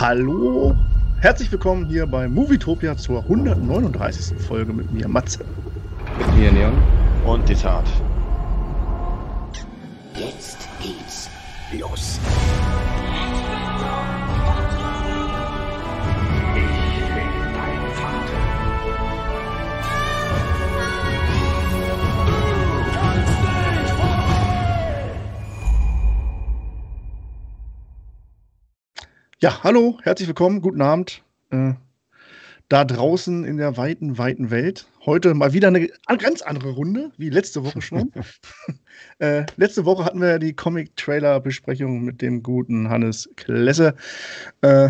Hallo, herzlich willkommen hier bei Movietopia zur 139. Folge mit mir, Matze. Mit mir, Leon. Und Desart. Jetzt geht's los. Ja, hallo, herzlich willkommen, guten Abend. Äh, da draußen in der weiten, weiten Welt. Heute mal wieder eine ganz andere Runde, wie letzte Woche schon. äh, letzte Woche hatten wir die Comic-Trailer-Besprechung mit dem guten Hannes Klesse. Äh,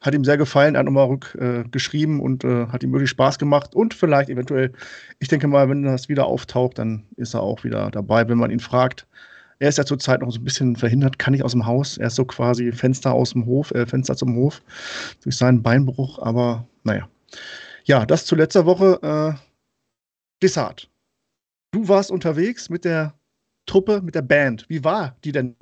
hat ihm sehr gefallen, er hat nochmal rückgeschrieben äh, und äh, hat ihm wirklich Spaß gemacht. Und vielleicht eventuell, ich denke mal, wenn das wieder auftaucht, dann ist er auch wieder dabei, wenn man ihn fragt. Er ist ja zurzeit noch so ein bisschen verhindert, kann nicht aus dem Haus. Er ist so quasi Fenster aus dem Hof, äh, Fenster zum Hof durch seinen Beinbruch. Aber naja. Ja, das zu letzter Woche. Äh, Dessart. Du warst unterwegs mit der Truppe, mit der Band. Wie war die denn?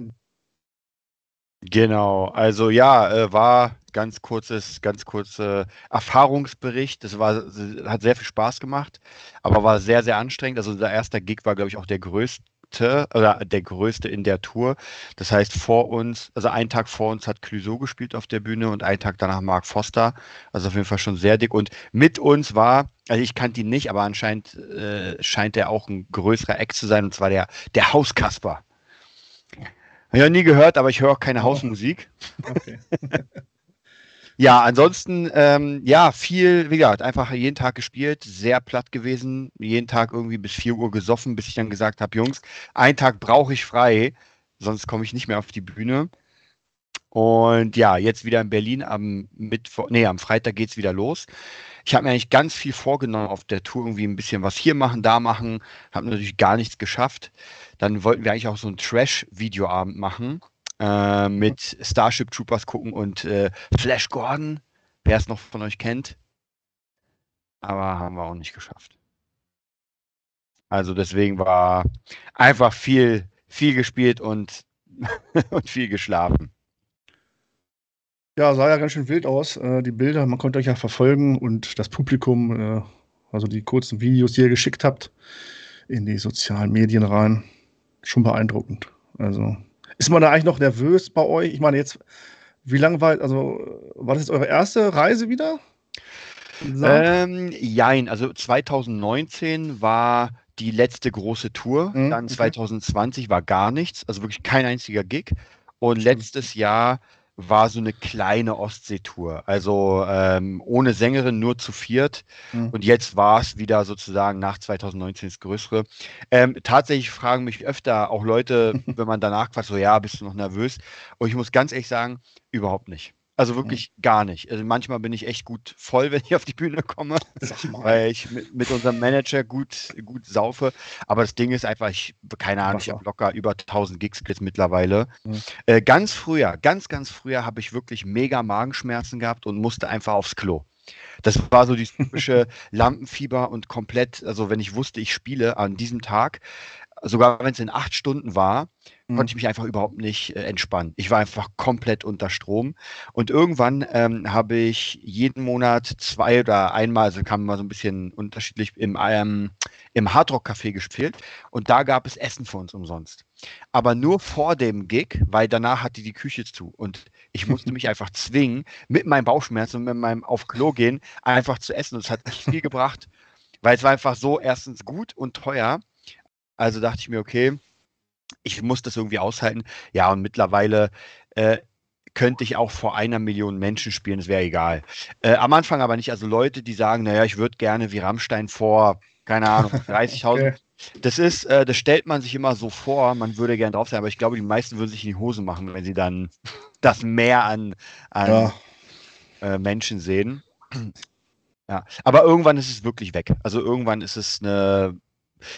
Genau, also ja, äh, war ganz kurzes, ganz kurzer Erfahrungsbericht. Das war, hat sehr viel Spaß gemacht, aber war sehr, sehr anstrengend. Also der erste Gig war, glaube ich, auch der größte größte oder der größte in der Tour. Das heißt, vor uns, also einen Tag vor uns hat Clouseau gespielt auf der Bühne und einen Tag danach Mark Foster. Also auf jeden Fall schon sehr dick. Und mit uns war, also ich kannte ihn nicht, aber anscheinend äh, scheint er auch ein größerer Eck zu sein, und zwar der, der Hauskasper. Habe ich noch nie gehört, aber ich höre auch keine Hausmusik. Okay. Ja, ansonsten, ähm, ja, viel, wie gesagt, einfach jeden Tag gespielt, sehr platt gewesen, jeden Tag irgendwie bis 4 Uhr gesoffen, bis ich dann gesagt habe, Jungs, einen Tag brauche ich frei, sonst komme ich nicht mehr auf die Bühne. Und ja, jetzt wieder in Berlin am Mittwoch, nee, am Freitag geht es wieder los. Ich habe mir eigentlich ganz viel vorgenommen auf der Tour, irgendwie ein bisschen was hier machen, da machen, habe natürlich gar nichts geschafft. Dann wollten wir eigentlich auch so einen Trash-Videoabend machen äh, mit Starship Troopers gucken und äh, Flash Gordon, wer es noch von euch kennt. Aber haben wir auch nicht geschafft. Also deswegen war einfach viel, viel gespielt und, und viel geschlafen. Ja, sah ja ganz schön wild aus. Äh, die Bilder, man konnte euch ja verfolgen und das Publikum, äh, also die kurzen Videos, die ihr geschickt habt, in die sozialen Medien rein. Schon beeindruckend. Also ist man da eigentlich noch nervös bei euch? Ich meine, jetzt, wie lange war, also, war das jetzt eure erste Reise wieder? Ähm, jein, also 2019 war die letzte große Tour. Mhm, Dann 2020 okay. war gar nichts, also wirklich kein einziger Gig. Und letztes Jahr war so eine kleine Ostseetour. Also ähm, ohne Sängerin, nur zu viert. Mhm. Und jetzt war es wieder sozusagen nach 2019 das Größere. Ähm, tatsächlich fragen mich öfter auch Leute, wenn man danach quatscht, so ja, bist du noch nervös? Und ich muss ganz ehrlich sagen, überhaupt nicht. Also wirklich gar nicht. Also manchmal bin ich echt gut voll, wenn ich auf die Bühne komme, weil ich mit, mit, unserem Manager gut, gut saufe. Aber das Ding ist einfach, ich, keine Ahnung, ich habe locker über 1000 Gigs jetzt mittlerweile. Mhm. Äh, ganz früher, ganz, ganz früher habe ich wirklich mega Magenschmerzen gehabt und musste einfach aufs Klo. Das war so die typische Lampenfieber und komplett, also wenn ich wusste, ich spiele an diesem Tag, sogar wenn es in acht Stunden war, mhm. konnte ich mich einfach überhaupt nicht äh, entspannen. Ich war einfach komplett unter Strom. Und irgendwann ähm, habe ich jeden Monat zwei oder einmal, also kam mal so ein bisschen unterschiedlich, im, ähm, im Hardrock Café gespielt. Und da gab es Essen für uns umsonst. Aber nur vor dem Gig, weil danach hatte die Küche zu. Und ich musste mich einfach zwingen, mit meinem Bauchschmerz und mit meinem Auf Klo gehen, einfach zu essen. Und es hat nicht viel gebracht, weil es war einfach so erstens gut und teuer. Also dachte ich mir, okay, ich muss das irgendwie aushalten. Ja, und mittlerweile äh, könnte ich auch vor einer Million Menschen spielen, es wäre egal. Äh, am Anfang aber nicht. Also Leute, die sagen, naja, ich würde gerne wie Rammstein vor, keine Ahnung, 30.000. okay. Das ist, äh, das stellt man sich immer so vor, man würde gerne drauf sein, aber ich glaube, die meisten würden sich in die Hose machen, wenn sie dann das Meer an, an ja. äh, Menschen sehen. Ja, aber irgendwann ist es wirklich weg. Also irgendwann ist es eine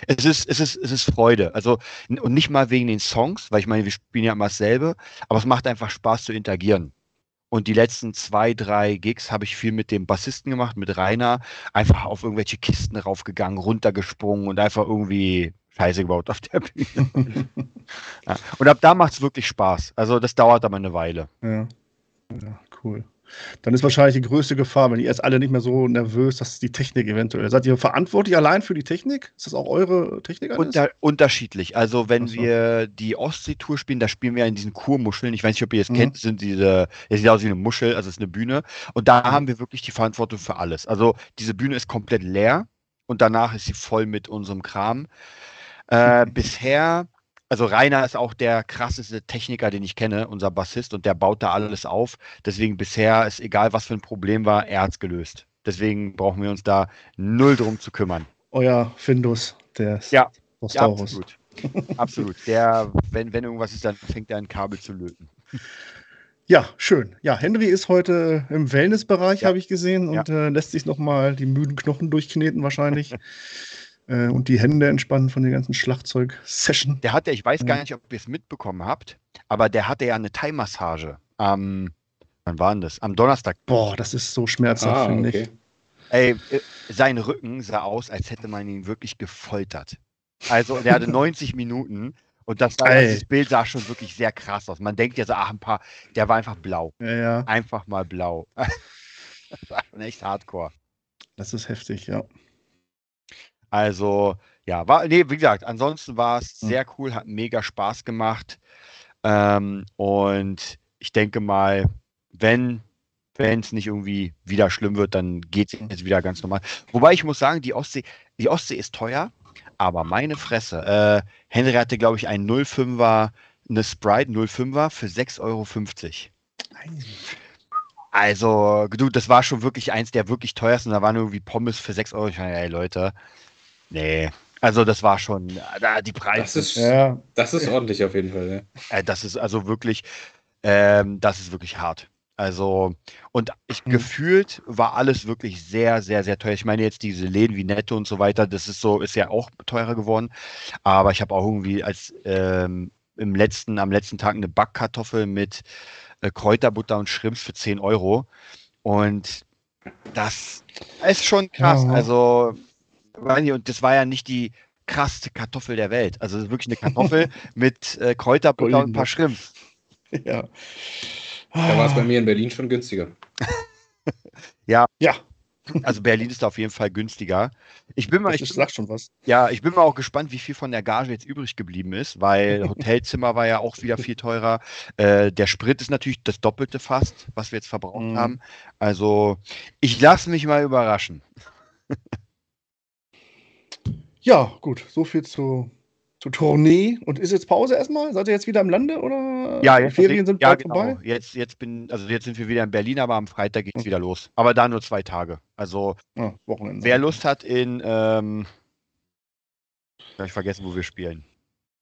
es ist, es ist, es ist Freude. Also, und nicht mal wegen den Songs, weil ich meine, wir spielen ja immer dasselbe, aber es macht einfach Spaß zu interagieren. Und die letzten zwei, drei Gigs habe ich viel mit dem Bassisten gemacht, mit Rainer, einfach auf irgendwelche Kisten raufgegangen, runtergesprungen und einfach irgendwie Scheiße gebaut auf der Bühne. ja. Und ab da macht es wirklich Spaß. Also das dauert aber eine Weile. Ja. ja cool. Dann ist wahrscheinlich die größte Gefahr, wenn ihr jetzt alle nicht mehr so nervös, dass die Technik eventuell. Seid ihr verantwortlich allein für die Technik? Ist das auch eure Technik? Unter, unterschiedlich. Also wenn so. wir die Ostsee-Tour spielen, da spielen wir in diesen Kurmuscheln. Ich weiß nicht, ob ihr das mhm. kennt, sind diese, es sieht aus wie eine Muschel, also es ist eine Bühne. Und da mhm. haben wir wirklich die Verantwortung für alles. Also diese Bühne ist komplett leer und danach ist sie voll mit unserem Kram. Äh, mhm. Bisher also Rainer ist auch der krasseste Techniker, den ich kenne, unser Bassist, und der baut da alles auf. Deswegen bisher ist egal, was für ein Problem war, er hat es gelöst. Deswegen brauchen wir uns da null drum zu kümmern. Euer Findus, der ist ja, ja absolut. absolut. Der, wenn, wenn irgendwas ist, dann fängt er ein Kabel zu löten. Ja, schön. Ja, Henry ist heute im Wellnessbereich, ja. habe ich gesehen, und ja. äh, lässt sich nochmal die müden Knochen durchkneten wahrscheinlich. äh, und die Hände entspannen von der ganzen Schlagzeug-Session. Der hatte, ich weiß gar nicht, ob ihr es mitbekommen habt, aber der hatte ja eine Thai-Massage am, wann war denn das? Am Donnerstag. Boah, das ist so schmerzhaft, ah, finde okay. ich. Ey, äh, sein Rücken sah aus, als hätte man ihn wirklich gefoltert. Also, der hatte 90 Minuten und das, war, das, Bild sah schon wirklich sehr krass aus. Man denkt ja so, ach, ein paar, der war einfach blau. Ja, ja. Einfach mal blau. das war schon echt hardcore. Das ist heftig, ja. Also, ja, war, nee, wie gesagt, ansonsten war es hm. sehr cool, hat mega Spaß gemacht. Ähm, und ich denke mal, wenn wenn es nicht irgendwie wieder schlimm wird, dann geht es jetzt wieder ganz normal. Wobei ich muss sagen, die Ostsee, die Ostsee ist teuer, aber meine Fresse. Äh, Henry hatte, glaube ich, ein 05er, eine Sprite 05er für 6,50 Euro. Also, du, das war schon wirklich eins der wirklich teuersten. Da waren irgendwie Pommes für 6 Euro. Ich meine, ey Leute, Nee. Also das war schon, die Preise. Das ist, ja. das ist ordentlich auf jeden Fall. Ja. Äh, das ist also wirklich, ähm, das ist wirklich hart. Also, und ich mhm. gefühlt war alles wirklich sehr, sehr, sehr teuer. Ich meine jetzt diese Läden wie Netto und so weiter, das ist so, ist ja auch teurer geworden. Aber ich habe auch irgendwie als ähm, im letzten, am letzten Tag eine Backkartoffel mit äh, Kräuterbutter und Shrimps für 10 Euro. Und das ist schon krass. Ja. Also und das war ja nicht die krasseste Kartoffel der Welt. Also wirklich eine Kartoffel mit äh, Kräuterbutter und ein paar Shrimps. Ja. Da war es bei mir in Berlin schon günstiger. ja. Ja. Also Berlin ist da auf jeden Fall günstiger. Ich bin mal, ich, ich sag schon was. Ja, ich bin mal auch gespannt, wie viel von der Gage jetzt übrig geblieben ist, weil Hotelzimmer war ja auch wieder viel teurer. Äh, der Sprit ist natürlich das Doppelte fast, was wir jetzt verbraucht mm. haben. Also ich lasse mich mal überraschen. Ja, gut, so viel zu, zu Tournee. Und ist jetzt Pause erstmal? Seid ihr jetzt wieder im Lande oder ja, jetzt, Ferien sind ja, genau. vorbei? Jetzt, jetzt, bin, also jetzt sind wir wieder in Berlin, aber am Freitag geht es mhm. wieder los. Aber da nur zwei Tage. Also ja, Wochenende. wer Lust hat in ähm, habe ich vergessen, wo wir spielen.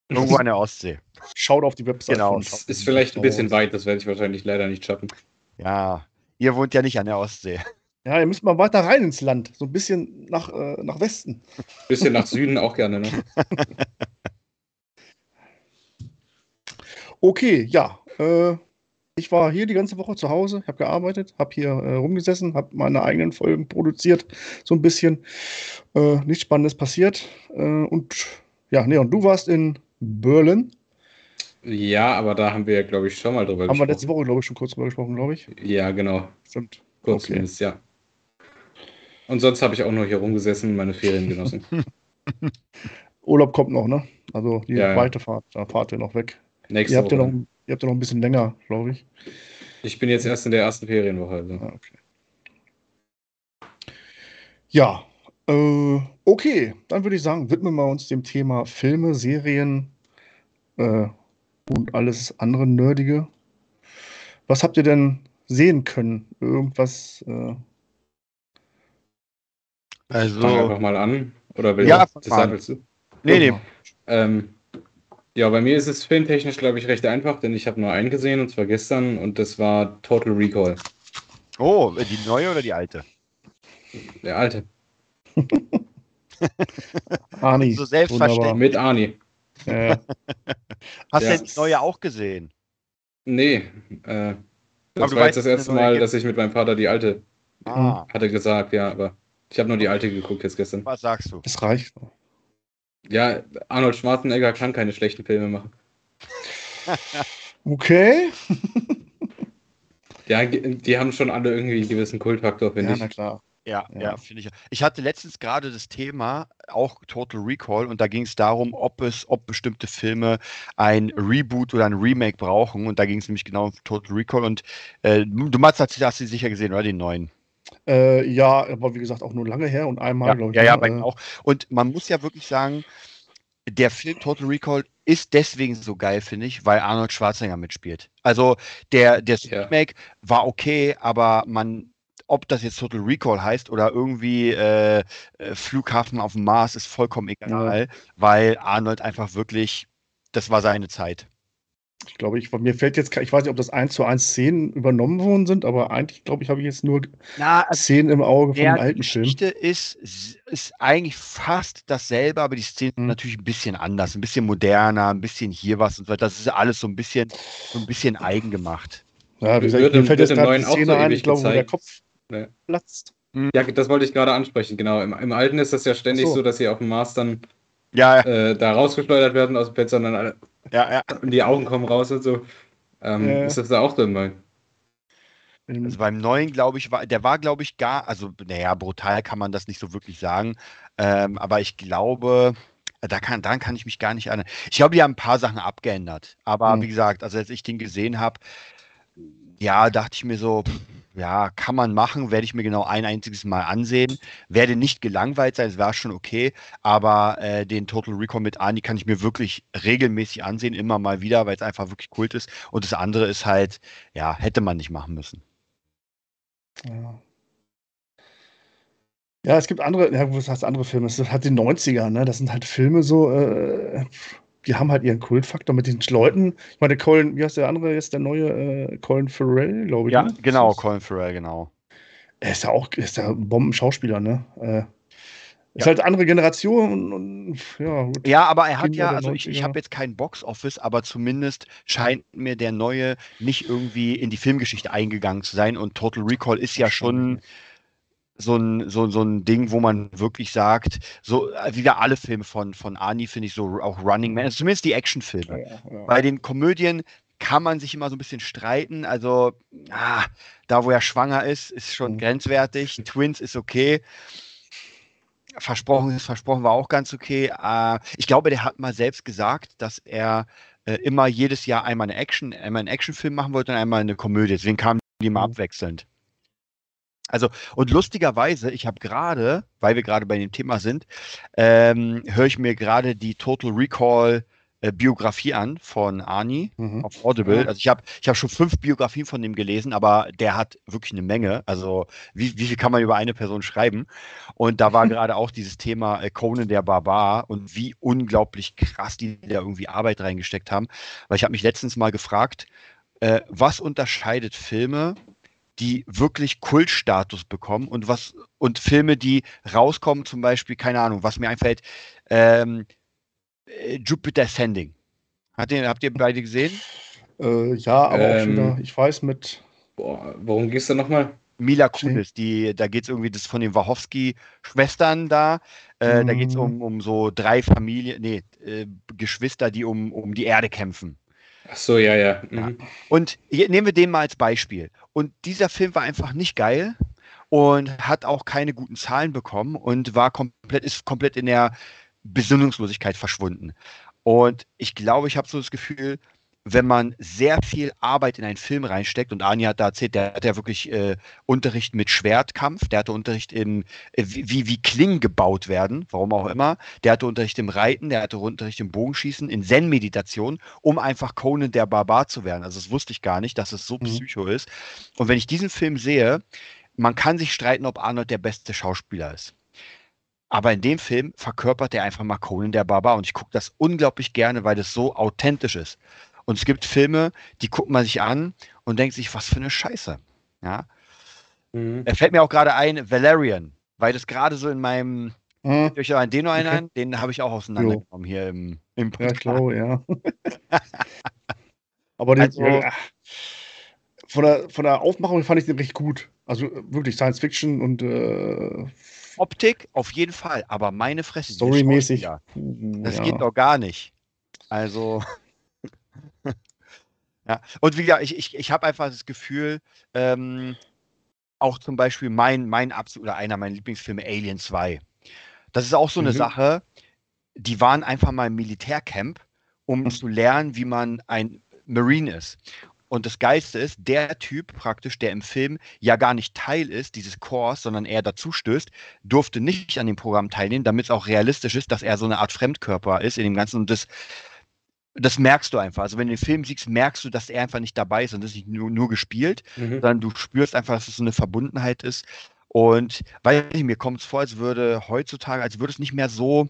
Irgendwo an der Ostsee. Schaut auf die Website. Genau. Ist vielleicht ein bisschen weit, das werde ich wahrscheinlich leider nicht schaffen. Ja, ihr wohnt ja nicht an der Ostsee. Ja, ihr müsst mal weiter rein ins Land, so ein bisschen nach, äh, nach Westen. Ein bisschen nach Süden auch gerne, ne? okay, ja. Äh, ich war hier die ganze Woche zu Hause, habe gearbeitet, habe hier äh, rumgesessen, habe meine eigenen Folgen produziert, so ein bisschen. Äh, nichts Spannendes passiert. Äh, und ja, nee, und du warst in Berlin. Ja, aber da haben wir glaube ich, schon mal drüber haben gesprochen. Haben wir letzte Woche, glaube ich, schon kurz drüber gesprochen, glaube ich. Ja, genau. Stimmt. Kurz okay. ja. Und sonst habe ich auch nur hier rumgesessen und meine Ferien genossen. Urlaub kommt noch, ne? Also die ja, zweite Fahrt, da fahrt ihr noch weg. Nächste ihr habt Woche. Ja noch, ihr habt ja noch ein bisschen länger, glaube ich. Ich bin jetzt erst in der ersten Ferienwoche. Also. Ah, okay. Ja, äh, okay, dann würde ich sagen, widmen wir uns dem Thema Filme, Serien äh, und alles andere Nerdige. Was habt ihr denn sehen können? Irgendwas äh, also. Fang einfach mal an. Oder will ja, das willst du? Nee, nee. Ähm, ja, bei mir ist es filmtechnisch, glaube ich, recht einfach, denn ich habe nur einen gesehen, und zwar gestern, und das war Total Recall. Oh, die neue oder die alte? Der alte. Arnie. So selbstverständlich. Mit Arnie. Ja. Hast ja. du die neue auch gesehen? Nee. Äh, das war jetzt das erste Mal, dass ich mit meinem Vater die alte ah. hatte gesagt, ja, aber ich habe nur die alte geguckt jetzt gestern. Was sagst du? Das reicht. Ja, Arnold Schwarzenegger kann keine schlechten Filme machen. okay. Ja, die haben schon alle irgendwie einen gewissen Kultfaktor, finde ja, ich. Na klar. Ja, ja, ja finde ich. Ich hatte letztens gerade das Thema, auch Total Recall, und da ging es darum, ob es, ob bestimmte Filme ein Reboot oder ein Remake brauchen. Und da ging es nämlich genau um Total Recall. Und äh, du Mats, hast, hast du sicher gesehen, oder? Den neuen. Äh, ja, aber wie gesagt, auch nur lange her und einmal, ja, glaube ich. Ja, ja, ne, bei äh, auch. Und man muss ja wirklich sagen, der Film Total Recall ist deswegen so geil, finde ich, weil Arnold Schwarzenegger mitspielt. Also der, der Remake ja. war okay, aber man, ob das jetzt Total Recall heißt oder irgendwie äh, äh Flughafen auf dem Mars, ist vollkommen egal, ja. weil Arnold einfach wirklich, das war seine Zeit. Ich glaube, ich, mir fällt jetzt, ich weiß nicht, ob das eins zu eins Szenen übernommen worden sind, aber eigentlich, glaube ich, habe ich jetzt nur Na, also Szenen im Auge von dem alten Film. Die Geschichte ist, ist eigentlich fast dasselbe, aber die Szenen hm. sind natürlich ein bisschen anders, ein bisschen moderner, ein bisschen hier was und so weiter. Das ist alles so ein bisschen, so ein bisschen eigen gemacht. Ja, wie gesagt, mir fällt jetzt gerade die Szene ein, ich glaube, wo der Kopf ja. platzt. Hm. Ja, das wollte ich gerade ansprechen, genau. Im, Im, Alten ist das ja ständig so. so. dass sie auf dem Mars dann ja, äh, da rausgeschleudert werden aus dem Bett, sondern alle, ja, ja. Und die Augen kommen raus und so. Ähm, ja. Ist das da auch drin bei? Also beim neuen, glaube ich, war, der war, glaube ich, gar, also, naja, brutal kann man das nicht so wirklich sagen. Ähm, aber ich glaube, da kann, daran kann ich mich gar nicht erinnern. Ich glaube, die haben ein paar Sachen abgeändert. Aber mhm. wie gesagt, also als ich den gesehen habe, ja, dachte ich mir so, ja, kann man machen, werde ich mir genau ein einziges Mal ansehen. Werde nicht gelangweilt sein, es war schon okay, aber äh, den Total Recall mit Ani kann ich mir wirklich regelmäßig ansehen, immer mal wieder, weil es einfach wirklich kult ist. Und das andere ist halt, ja, hätte man nicht machen müssen. Ja. Ja, es gibt andere, ja, was heißt andere Filme? Es hat die 90er, ne? Das sind halt Filme so, äh, die haben halt ihren Kultfaktor mit den Leuten. Ich meine, Colin, wie heißt der andere jetzt, der neue äh, Colin Farrell, glaube ich. Ja, ne? genau, Colin Farrell, genau. Er ist ja auch ist ja ein Bombenschauspieler, ne? Äh, ist ja. halt andere Generation und, ja. Gut. Ja, aber er hat ja, also ich, ich habe jetzt kein Box-Office, aber zumindest scheint mir der neue nicht irgendwie in die Filmgeschichte eingegangen zu sein und Total Recall ist ja schon so ein, so, so ein Ding, wo man wirklich sagt, so äh, wieder alle Filme von, von Ani finde ich so auch Running Man, also zumindest die Actionfilme. Ja, ja. Bei den Komödien kann man sich immer so ein bisschen streiten. Also, ah, da wo er schwanger ist, ist schon mhm. grenzwertig. Twins ist okay. Versprochen ist versprochen war auch ganz okay. Äh, ich glaube, der hat mal selbst gesagt, dass er äh, immer jedes Jahr einmal eine Action, einmal einen Actionfilm machen wollte und einmal eine Komödie. Deswegen kamen die immer mhm. abwechselnd. Also, und lustigerweise, ich habe gerade, weil wir gerade bei dem Thema sind, ähm, höre ich mir gerade die Total Recall äh, Biografie an von Arnie mhm. auf Audible. Also ich habe ich hab schon fünf Biografien von dem gelesen, aber der hat wirklich eine Menge. Also wie, wie viel kann man über eine Person schreiben? Und da war gerade auch dieses Thema äh, Conan der Barbar und wie unglaublich krass die da irgendwie Arbeit reingesteckt haben. Weil ich habe mich letztens mal gefragt, äh, was unterscheidet Filme die wirklich Kultstatus bekommen und was und Filme, die rauskommen, zum Beispiel, keine Ahnung, was mir einfällt, ähm, äh, Jupiter Sending. Hat den, habt ihr beide gesehen? Äh, ja, aber ähm, auch schon da, ich weiß mit. Boah, worum gehst du nochmal? Mila Kunis, die, da geht es irgendwie das von den Wachowski-Schwestern da. Äh, mm. Da geht es um, um so drei Familien, nee, äh, Geschwister, die um, um die Erde kämpfen. Ach so, ja, ja. Mhm. ja. Und nehmen wir den mal als Beispiel. Und dieser Film war einfach nicht geil und hat auch keine guten Zahlen bekommen und war komplett, ist komplett in der Besinnungslosigkeit verschwunden. Und ich glaube, ich habe so das Gefühl, wenn man sehr viel Arbeit in einen Film reinsteckt, und Anja hat da erzählt, der hat ja wirklich äh, Unterricht mit Schwertkampf, der hatte Unterricht in, äh, wie, wie Klingen gebaut werden, warum auch immer, der hatte Unterricht im Reiten, der hatte Unterricht im Bogenschießen, in Zen-Meditation, um einfach Conan der Barbar zu werden. Also das wusste ich gar nicht, dass es so mhm. psycho ist. Und wenn ich diesen Film sehe, man kann sich streiten, ob Arnold der beste Schauspieler ist. Aber in dem Film verkörpert er einfach mal Conan der Barbar und ich gucke das unglaublich gerne, weil das so authentisch ist. Und es gibt Filme, die guckt man sich an und denkt sich, was für eine Scheiße. Ja. Mhm. Er fällt mir auch gerade ein, Valerian, weil das gerade so in meinem. Mhm. Einen den noch einen ein? Den habe ich auch auseinandergenommen jo. hier im, im Podcast. Ja, klar, ja. Aber den, also, äh, von, der, von der Aufmachung fand ich den recht gut. Also wirklich Science Fiction und äh, Optik auf jeden Fall, aber meine Fresse. Storymäßig. Das ja. geht doch gar nicht. Also. Ja, und wie gesagt, ich, ich, ich habe einfach das Gefühl, ähm, auch zum Beispiel mein, mein absolut oder einer meiner Lieblingsfilme Alien 2. Das ist auch so eine mhm. Sache, die waren einfach mal im Militärcamp, um mhm. zu lernen, wie man ein Marine ist. Und das Geilste ist, der Typ praktisch, der im Film ja gar nicht Teil ist dieses Chors, sondern eher dazu stößt, durfte nicht an dem Programm teilnehmen, damit es auch realistisch ist, dass er so eine Art Fremdkörper ist in dem Ganzen. Und das, das merkst du einfach. Also wenn du den Film siehst, merkst du, dass er einfach nicht dabei ist und das ist nicht nur, nur gespielt, mhm. sondern du spürst einfach, dass es so eine Verbundenheit ist. Und weil mir kommt es vor, als würde heutzutage, als würde es nicht mehr so,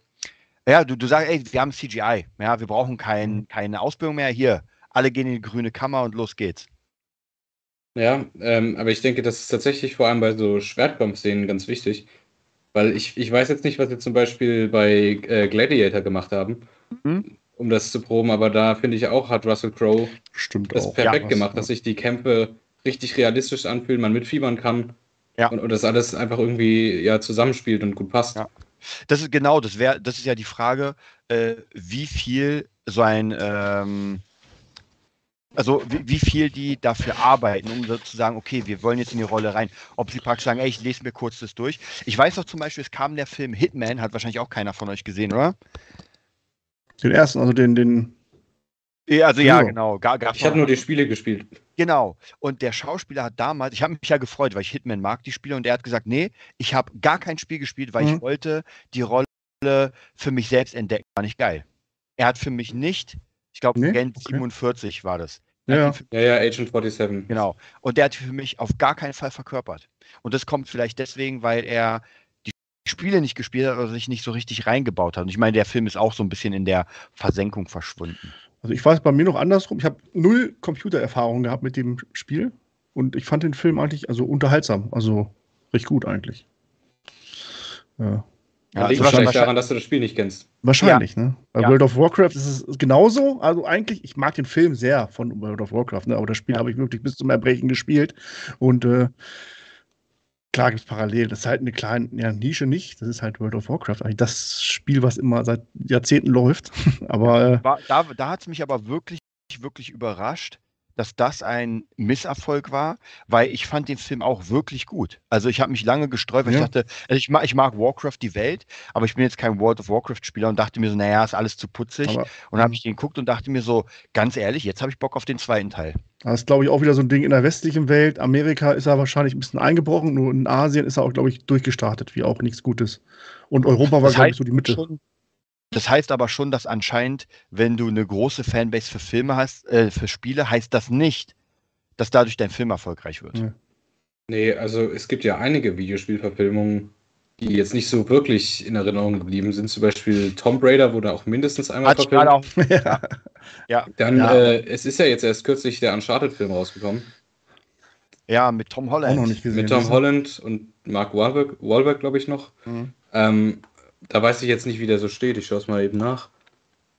ja, du, du sagst, ey, wir haben CGI, ja, wir brauchen kein, mhm. keine Ausbildung mehr hier alle gehen in die grüne Kammer und los geht's. Ja, ähm, aber ich denke, das ist tatsächlich vor allem bei so Schwertkampfszenen ganz wichtig. Weil ich, ich weiß jetzt nicht, was sie zum Beispiel bei äh, Gladiator gemacht haben, mhm. Um das zu proben, aber da finde ich auch, hat Russell Crowe das auch. perfekt ja, gemacht, dass sich die Kämpfe richtig realistisch anfühlen, man mitfiebern kann ja. und, und das alles einfach irgendwie ja zusammenspielt und gut passt. Ja. Das ist genau, das wäre, das ist ja die Frage, äh, wie viel so ein ähm, also wie, wie, viel die dafür arbeiten, um so zu sagen, okay, wir wollen jetzt in die Rolle rein. Ob sie praktisch sagen, ey, ich lese mir kurz das durch. Ich weiß doch zum Beispiel, es kam der Film Hitman, hat wahrscheinlich auch keiner von euch gesehen, oder? Den ersten, also den, den. Also ja, genau. Gar, gar ich habe nur die Spiele gespielt. Genau. Und der Schauspieler hat damals, ich habe mich ja gefreut, weil ich Hitman mag, die Spiele, und der hat gesagt, nee, ich habe gar kein Spiel gespielt, weil mhm. ich wollte die Rolle für mich selbst entdecken. War nicht geil. Er hat für mich nicht ich glaube, nee? Gent okay. 47 war das. Ja. ja, ja, Agent 47. Genau. Und der hat für mich auf gar keinen Fall verkörpert. Und das kommt vielleicht deswegen, weil er Spiele nicht gespielt hat oder sich nicht so richtig reingebaut hat. Und ich meine, der Film ist auch so ein bisschen in der Versenkung verschwunden. Also ich weiß bei mir noch andersrum. Ich habe null Computererfahrung gehabt mit dem Spiel und ich fand den Film eigentlich also unterhaltsam, also recht gut eigentlich. Ja. Ja, liegt also wahrscheinlich daran, dass du das Spiel nicht kennst. Wahrscheinlich, ja. ne? Bei ja. World of Warcraft ist es genauso. Also eigentlich, ich mag den Film sehr von World of Warcraft, ne? aber das Spiel ja. habe ich wirklich bis zum Erbrechen gespielt. Und äh, klar gibt es parallel. Das ist halt eine kleine ja, Nische nicht. Das ist halt World of Warcraft. Eigentlich das Spiel, was immer seit Jahrzehnten läuft. aber äh, da, da hat es mich aber wirklich, wirklich überrascht, dass das ein Misserfolg war, weil ich fand den Film auch wirklich gut. Also ich habe mich lange gestreut, weil ja. ich dachte, also ich mag, ich mag Warcraft die Welt, aber ich bin jetzt kein World of Warcraft-Spieler und dachte mir so, naja, ist alles zu putzig. Aber, und dann habe ich den geguckt und dachte mir so, ganz ehrlich, jetzt habe ich Bock auf den zweiten Teil. Das ist, glaube ich, auch wieder so ein Ding in der westlichen Welt. Amerika ist er wahrscheinlich ein bisschen eingebrochen, nur in Asien ist er auch, glaube ich, durchgestartet, wie auch nichts Gutes. Und Europa war, glaube ich, so die Mitte. Schon, das heißt aber schon, dass anscheinend, wenn du eine große Fanbase für Filme hast, äh, für Spiele, heißt das nicht, dass dadurch dein Film erfolgreich wird. Ja. Nee, also es gibt ja einige Videospielverfilmungen, die jetzt nicht so wirklich in Erinnerung geblieben sind. Zum Beispiel Tomb Raider wurde auch mindestens einmal Hat verfilmt. Auch. ja. ja. Dann, ja. Äh, es ist ja jetzt erst kürzlich der Uncharted-Film rausgekommen. Ja, mit Tom Holland. Gesehen, mit Tom Holland und Mark Wahlberg, Wahlberg glaube ich noch. Mhm. Ähm, da weiß ich jetzt nicht, wie der so steht. Ich schaue es mal eben nach.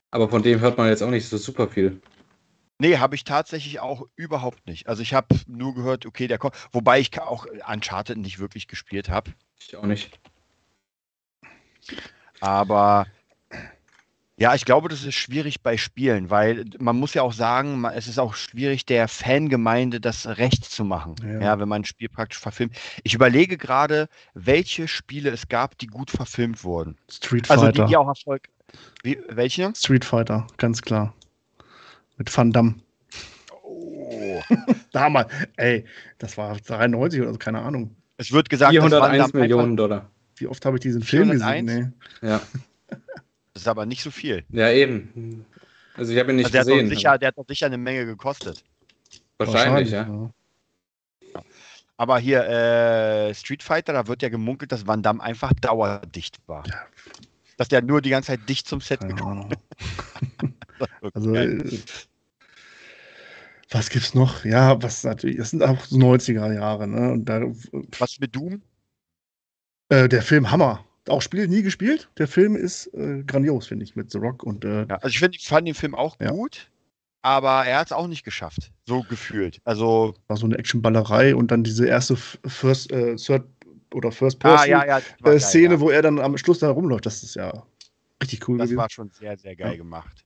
Aber von dem hört man jetzt auch nicht so super viel. Nee, habe ich tatsächlich auch überhaupt nicht. Also ich habe nur gehört, okay, der kommt. Wobei ich auch Uncharted nicht wirklich gespielt habe. Ich auch nicht. Aber ja, ich glaube, das ist schwierig bei Spielen, weil man muss ja auch sagen, es ist auch schwierig, der Fangemeinde das recht zu machen, ja. ja. wenn man ein Spiel praktisch verfilmt. Ich überlege gerade, welche Spiele es gab, die gut verfilmt wurden. Street Fighter. Also die, die auch Erfolg. Wie, welche? Street Fighter, ganz klar. Mit Van Damme. Oh. Damals, ey, das war 93 oder so, keine Ahnung. Es wird gesagt, 401 Millionen Dollar. Wie oft habe ich diesen Film 401? gesehen? Nee. Ja. Das ist aber nicht so viel. Ja, eben. Also ich habe ihn nicht also der gesehen. Hat sicher, der hat doch sicher eine Menge gekostet. Wahrscheinlich, Wahrscheinlich ja. Aber hier äh, Street Fighter, da wird ja gemunkelt, dass Van Damme einfach dauerdicht war. Ja. Dass der nur die ganze Zeit dicht zum Set gekommen ist. also, äh, was gibt's noch? Ja, was natürlich, das sind auch so 90er Jahre, ne? Und da, was mit Doom? Äh, der Film Hammer auch Spiel nie gespielt. Der Film ist äh, grandios, finde ich, mit The Rock und. Äh, ja, also ich, find, ich fand den Film auch ja. gut, aber er hat es auch nicht geschafft, so gefühlt. Also war so eine Actionballerei und dann diese erste First, äh, Third oder First Person ah, ja, äh, Szene, wo er dann am Schluss da rumläuft. Das ist ja richtig cool. Das gewesen. war schon sehr, sehr geil gemacht.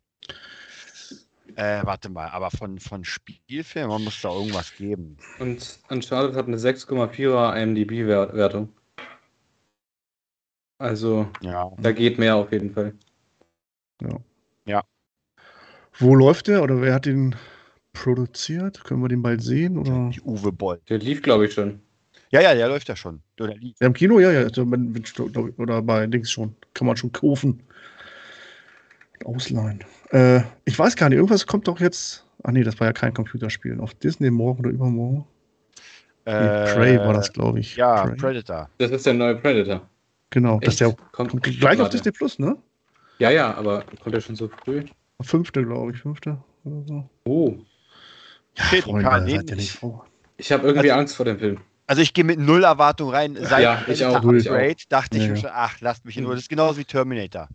Äh, warte mal, aber von, von Spielfilmen muss da irgendwas geben. Und Uncharted hat eine 6,4er IMDb-Wertung. Also, ja. da geht mehr auf jeden Fall. Ja. ja. Wo läuft der oder wer hat den produziert? Können wir den bald sehen? Oder? Die Uwe Boll. Der lief, glaube ich, schon. Ja, ja, der läuft ja schon. Oder lief. Ja, Im Kino, ja, ja. Oder bei Dings schon. Kann man schon kaufen. Ausleihen. Äh, ich weiß gar nicht, irgendwas kommt doch jetzt. Ach nee, das war ja kein Computerspiel. Auf Disney morgen oder übermorgen. Äh, Prey war das, glaube ich. Ja, Prey. Predator. Das ist der neue Predator. Genau, Echt? das der kommt, kommt gleich auf Disney Plus, ne? Ja, ja, aber kommt er schon so früh? Fünfte, glaube ich, fünfte oder so. Oh. Ja, Freunde, seid ihr nicht froh. Ich habe irgendwie also, Angst vor dem Film. Also ich gehe mit null Erwartung rein. Seit ja, ich auch. Upgrade ich auch. dachte ich ja, schon, ach, lasst mich in Ruhe. Das ist genauso wie Terminator.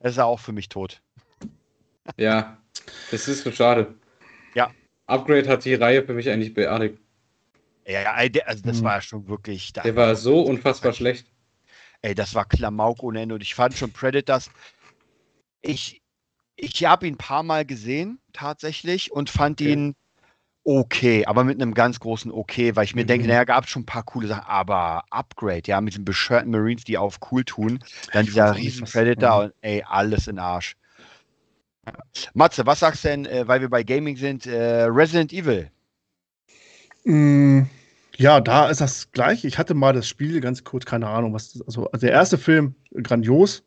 Das ist ja auch für mich tot. Ja, das ist so schade. Ja. Upgrade hat die Reihe für mich eigentlich beerdigt. Ja, also das mhm. war schon wirklich. Der war so unfassbar schlecht. Ey, das war Klamauk ohne Ende. Und ich fand schon Predators. Ich, ich habe ihn ein paar Mal gesehen, tatsächlich, und fand okay. ihn okay, aber mit einem ganz großen Okay, weil ich mir mhm. denke, naja, gab es schon ein paar coole Sachen, aber Upgrade, ja, mit den beschörten Marines, die auf cool tun, dann dieser riesen Predator und ey, alles in Arsch. Matze, was sagst du denn, äh, weil wir bei Gaming sind, äh, Resident Evil? Mm, ja, da ist das gleich. Ich hatte mal das Spiel ganz kurz, keine Ahnung, was. Also, also der erste Film, grandios.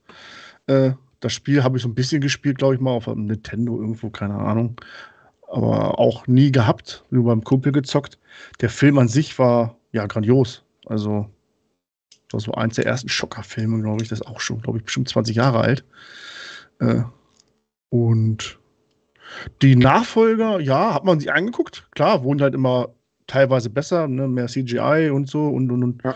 Äh, das Spiel habe ich so ein bisschen gespielt, glaube ich mal, auf einem Nintendo irgendwo, keine Ahnung. Aber auch nie gehabt, nur beim Kumpel gezockt. Der Film an sich war ja grandios. Also, das war so eins der ersten Schockerfilme, glaube ich. Das ist auch schon, glaube ich, bestimmt 20 Jahre alt. Äh, und die Nachfolger, ja, hat man sich angeguckt. Klar, wurden halt immer teilweise besser, ne? mehr CGI und so und, und, und. Ja.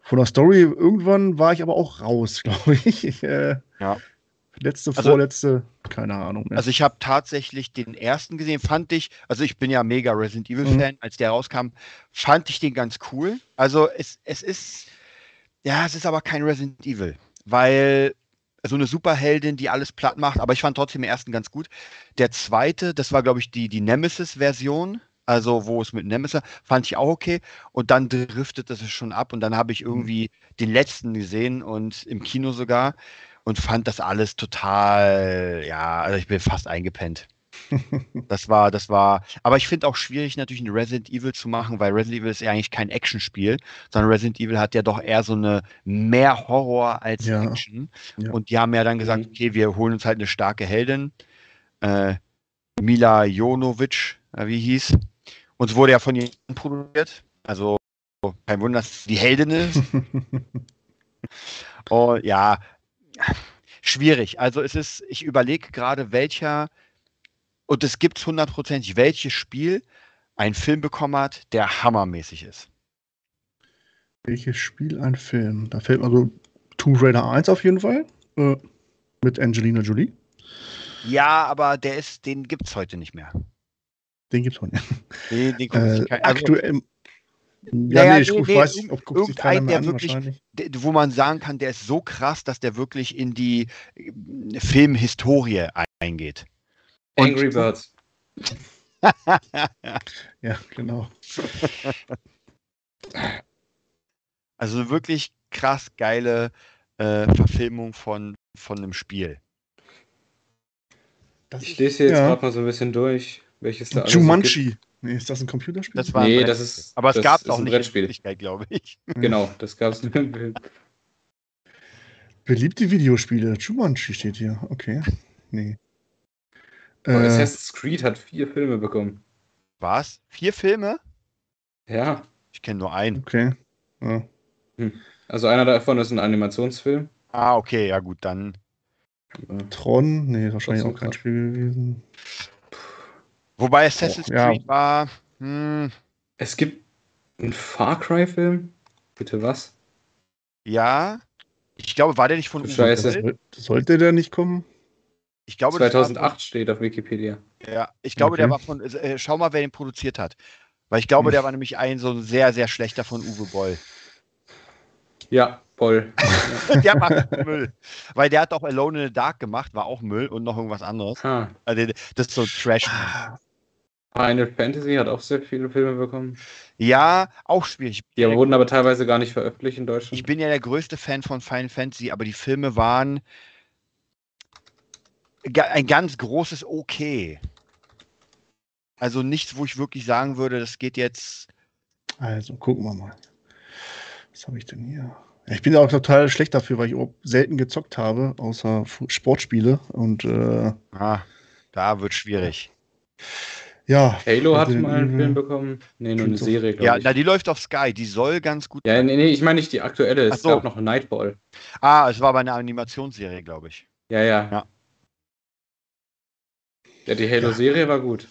Von der Story, irgendwann war ich aber auch raus, glaube ich. äh, ja. Letzte, also, vorletzte, keine Ahnung. Mehr. Also ich habe tatsächlich den ersten gesehen, fand ich, also ich bin ja mega Resident Evil Fan, mhm. als der rauskam, fand ich den ganz cool. Also es, es ist, ja, es ist aber kein Resident Evil, weil so eine Superheldin, die alles platt macht, aber ich fand trotzdem den ersten ganz gut. Der zweite, das war, glaube ich, die, die Nemesis-Version, also wo es mit Nemesis, fand ich auch okay. Und dann driftet es schon ab und dann habe ich irgendwie den letzten gesehen und im Kino sogar und fand das alles total, ja, also ich bin fast eingepennt. das war, das war, aber ich finde auch schwierig natürlich ein Resident Evil zu machen, weil Resident Evil ist ja eigentlich kein Actionspiel, sondern Resident Evil hat ja doch eher so eine mehr Horror als ja. Action. Ja. Und die haben ja dann gesagt, mhm. okay, wir holen uns halt eine starke Heldin, äh, Mila Jonovic, äh, wie hieß. Und es wurde ja von ihr produziert, also kein Wunder, dass die Heldin ist. Und ja, schwierig. Also es ist, ich überlege gerade, welcher und es gibt hundertprozentig, welches Spiel einen Film bekommen hat, der hammermäßig ist. Welches Spiel ein Film? Da fällt mir so Tomb Raider 1 auf jeden Fall. Äh, mit Angelina Jolie. Ja, aber der ist, den gibt es heute nicht mehr. Den gibt es heute nicht. Den, den äh, kein, also, aktuell. Ja, naja, nee, ich, nee, weiß nicht, ob guckt sich keiner mehr an, wirklich, wo man sagen kann, der ist so krass, dass der wirklich in die äh, Filmhistorie eingeht. Angry Birds. ja, genau. Also wirklich krass geile äh, Verfilmung von, von einem Spiel. Das ich lese jetzt ja. gerade mal so ein bisschen durch, welches da Jumanji. Nee, ist das ein Computerspiel? Das war nee, das ist. Aber es gab es auch nicht Brettspiel. glaube ich. Genau, das gab es Beliebte Videospiele. Jumanji steht hier. Okay. Nee. Äh, Assassin's Creed hat vier Filme bekommen. Was? Vier Filme? Ja. Ich kenne nur einen. Okay. Ja. Hm. Also einer davon ist ein Animationsfilm. Ah, okay, ja gut, dann. Tron? Nee, wahrscheinlich auch kein Spiel gewesen. Wobei Assassin's oh, Creed ja. war. Hm. Es gibt einen Far Cry-Film. Bitte was? Ja. Ich glaube, war der nicht von Scheiße. Sollte der nicht kommen? Ich glaube, 2008 von, steht auf Wikipedia. Ja, ich glaube, okay. der war von. Äh, schau mal, wer den produziert hat. Weil ich glaube, hm. der war nämlich ein so ein sehr, sehr schlechter von Uwe Boll. Ja, Voll. der macht Müll. Weil der hat auch Alone in the Dark gemacht, war auch Müll und noch irgendwas anderes. Ah. Also das ist so Trash. Final Fantasy hat auch sehr viele Filme bekommen. Ja, auch schwierig. Die wurden aber teilweise gar nicht veröffentlicht in Deutschland. Ich bin ja der größte Fan von Final Fantasy, aber die Filme waren ein ganz großes Okay. Also nichts, wo ich wirklich sagen würde, das geht jetzt. Also gucken wir mal. Was habe ich denn hier? Ich bin ja auch total schlecht dafür, weil ich selten gezockt habe, außer Sportspiele. Und äh, ah, da wird schwierig. Ja. Halo hat mal einen Film bekommen. Nee, nur eine Serie, glaube ja, ich. Ja, die läuft auf Sky. Die soll ganz gut. Ja, nee, nee ich meine nicht die aktuelle. Es so. gab noch Nightball. Ah, es war bei einer Animationsserie, glaube ich. Ja, ja. Ja, ja die Halo-Serie ja. war gut.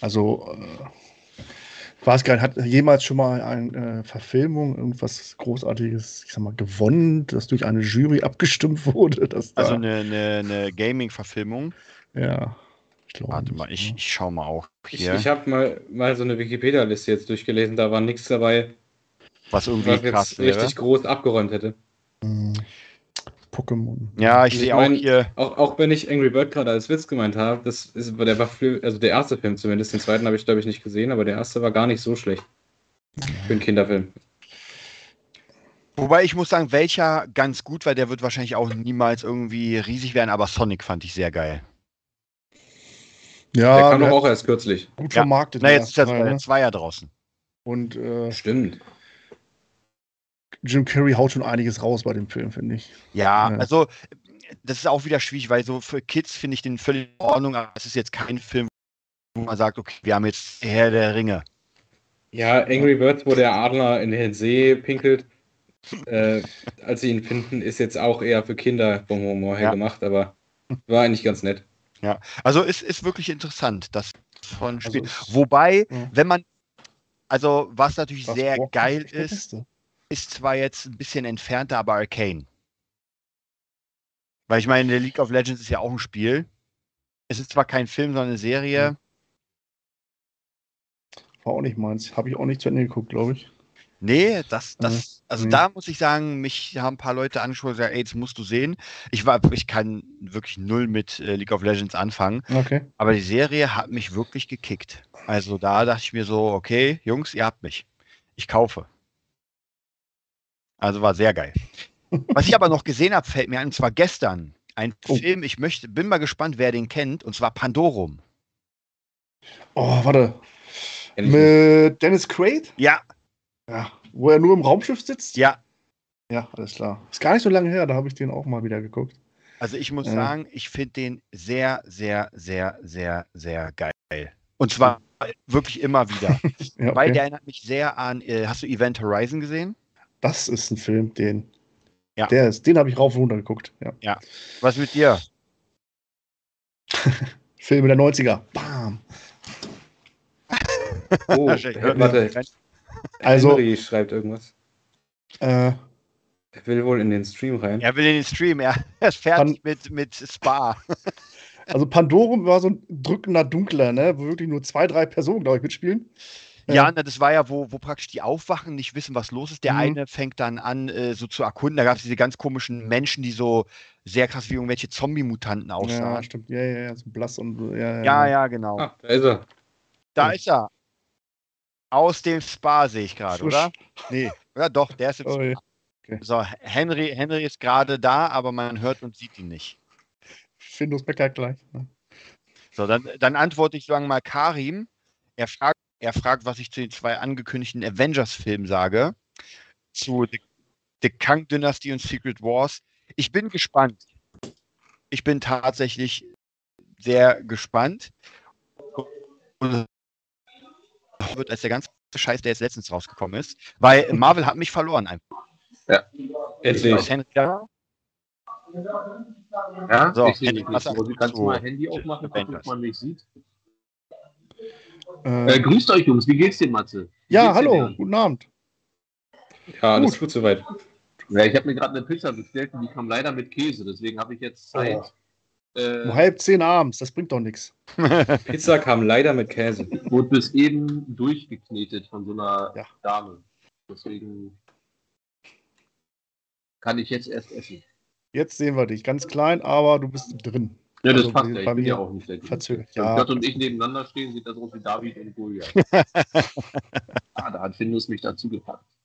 Also, äh, weiß gar nicht, hat jemals schon mal eine äh, Verfilmung, irgendwas Großartiges, ich sag mal, gewonnen, das durch eine Jury abgestimmt wurde? also eine, eine, eine Gaming-Verfilmung? Ja. Warte mal, ich, ich schau mal auch hier. Ich, ich habe mal, mal so eine Wikipedia-Liste jetzt durchgelesen, da war nichts dabei, was irgendwie was krass richtig groß abgeräumt hätte. Hm. Pokémon. Ja, ich, ich sehe auch hier. Auch, auch wenn ich Angry Bird gerade als Witz gemeint habe, das ist, der war also der erste Film zumindest, den zweiten habe ich glaube ich nicht gesehen, aber der erste war gar nicht so schlecht. Für einen Kinderfilm. Wobei ich muss sagen, welcher ganz gut, weil der wird wahrscheinlich auch niemals irgendwie riesig werden, aber Sonic fand ich sehr geil. Ja, der kam doch auch erst kürzlich. Gut vermarktet. Na, jetzt ist der ne? Zweier draußen. Und äh, stimmt. Jim Carrey haut schon einiges raus bei dem Film, finde ich. Ja, ja, also das ist auch wieder schwierig, weil so für Kids finde ich den völlig in Ordnung, aber es ist jetzt kein Film, wo man sagt, okay, wir haben jetzt Herr der Ringe. Ja, Angry Birds, wo der Adler in den See pinkelt, äh, als sie ihn finden, ist jetzt auch eher für Kinder vom Humor her ja. gemacht, aber war eigentlich ganz nett. Ja, also es ist wirklich interessant, das von Spiel. Also Wobei, ja. wenn man, also was natürlich was sehr geil ist, ist zwar jetzt ein bisschen entfernter, aber Arcane. Weil ich meine, der League of Legends ist ja auch ein Spiel. Es ist zwar kein Film, sondern eine Serie. War auch nicht meins. Habe ich auch nicht zu Ende geguckt, glaube ich. Nee, das, das, also nee. da muss ich sagen, mich haben ein paar Leute angeschaut und gesagt, ey, das musst du sehen. Ich war, ich kann wirklich null mit äh, League of Legends anfangen. Okay. Aber die Serie hat mich wirklich gekickt. Also da dachte ich mir so, okay, Jungs, ihr habt mich. Ich kaufe. Also war sehr geil. Was ich aber noch gesehen habe, fällt mir ein, und zwar gestern. Ein oh. Film, ich möchte, bin mal gespannt, wer den kennt, und zwar Pandorum. Oh, warte. Mit Dennis Quaid? Ja. Ja. Wo er nur im Raumschiff sitzt? Ja. Ja, alles klar. Ist gar nicht so lange her, da habe ich den auch mal wieder geguckt. Also ich muss ja. sagen, ich finde den sehr, sehr, sehr, sehr, sehr geil. Und zwar wirklich immer wieder. ja, okay. Weil der erinnert mich sehr an, äh, hast du Event Horizon gesehen? Das ist ein Film, den. Ja. Der ist, den habe ich rauf und runter geguckt. Ja. ja. Was mit dir? Filme der 90er. Bam. Oh, warte. Also, Henry schreibt irgendwas. Äh, er will wohl in den Stream rein. Er will in den Stream, er ist fertig mit, mit Spa. also Pandorum war so ein drückender Dunkler, ne? wo wirklich nur zwei, drei Personen, glaube ich, mitspielen. Ja, na, das war ja, wo, wo praktisch die aufwachen, nicht wissen, was los ist. Der mhm. eine fängt dann an, äh, so zu erkunden. Da gab es diese ganz komischen Menschen, die so sehr krass wie irgendwelche Zombie-Mutanten aussahen. Ja, stimmt. Ja, ja, ja, so blass und. Ja, ja, ja, ja genau. Ah, da ist er. Da ist er. Aus dem Spa sehe ich gerade, oder? Nee. Ja, doch, der ist im oh, Spa. Okay. So, Henry, Henry ist gerade da, aber man hört und sieht ihn nicht. Findus Becker gleich. Ne? So, dann, dann antworte ich sagen mal Karim. Er fragt, er fragt, was ich zu den zwei angekündigten Avengers-Filmen sage. Zu The, The Kang Dynasty und Secret Wars. Ich bin gespannt. Ich bin tatsächlich sehr gespannt. Und wird als der ganze Scheiß, der jetzt letztens rausgekommen ist. Weil Marvel hat mich verloren einfach. Ja, endlich. Ja, so, ich Handy, nicht. Wo, kannst du mal Handy aufmachen, damit man mich sieht? Äh, äh, grüßt euch, Jungs. Wie geht's dir, Matze? Wie ja, hallo. Guten Abend. Ja, alles gut, gut soweit. Ja, ich habe mir gerade eine Pizza bestellt und die kam leider mit Käse. Deswegen habe ich jetzt Zeit. Oh. Äh, um halb zehn abends, das bringt doch nichts. Pizza kam leider mit Käse. Wurde bis eben durchgeknetet von so einer ja. Dame. Deswegen. kann ich jetzt erst essen. Jetzt sehen wir dich. Ganz klein, aber du bist drin. Ja, das also passt ja. Ich bin ja auch nicht der Verzögert. Ja. Gott und ich nebeneinander stehen, sieht das aus wie David und Goliath. ah, da hat Findus mich dazu gepackt.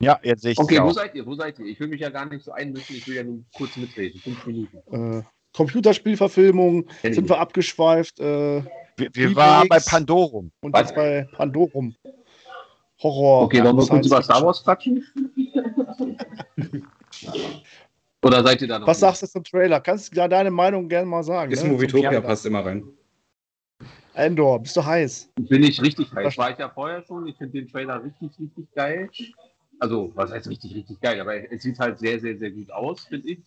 Ja, jetzt sehe ich Okay, wo seid ihr? Wo seid ihr? Ich will mich ja gar nicht so einmischen, ich will ja nur kurz mitreden. Fünf Minuten. Äh, Computerspielverfilmung, sind wir abgeschweift. Äh, wir, wir waren bei Pandorum. Und jetzt bei Pandorum. Horror. Okay, wollen wir kurz über Star Wars quatschen? Oder seid ihr da noch? Was nicht? sagst du zum Trailer? Kannst du da deine Meinung gerne mal sagen? Ist ne? Movietopia passt immer rein. Endor, bist du heiß? Bin ich richtig heiß. War ich ja vorher schon. Ich finde den Trailer richtig, richtig geil. Also, was heißt richtig, richtig geil? Aber es sieht halt sehr, sehr, sehr gut aus, finde ich.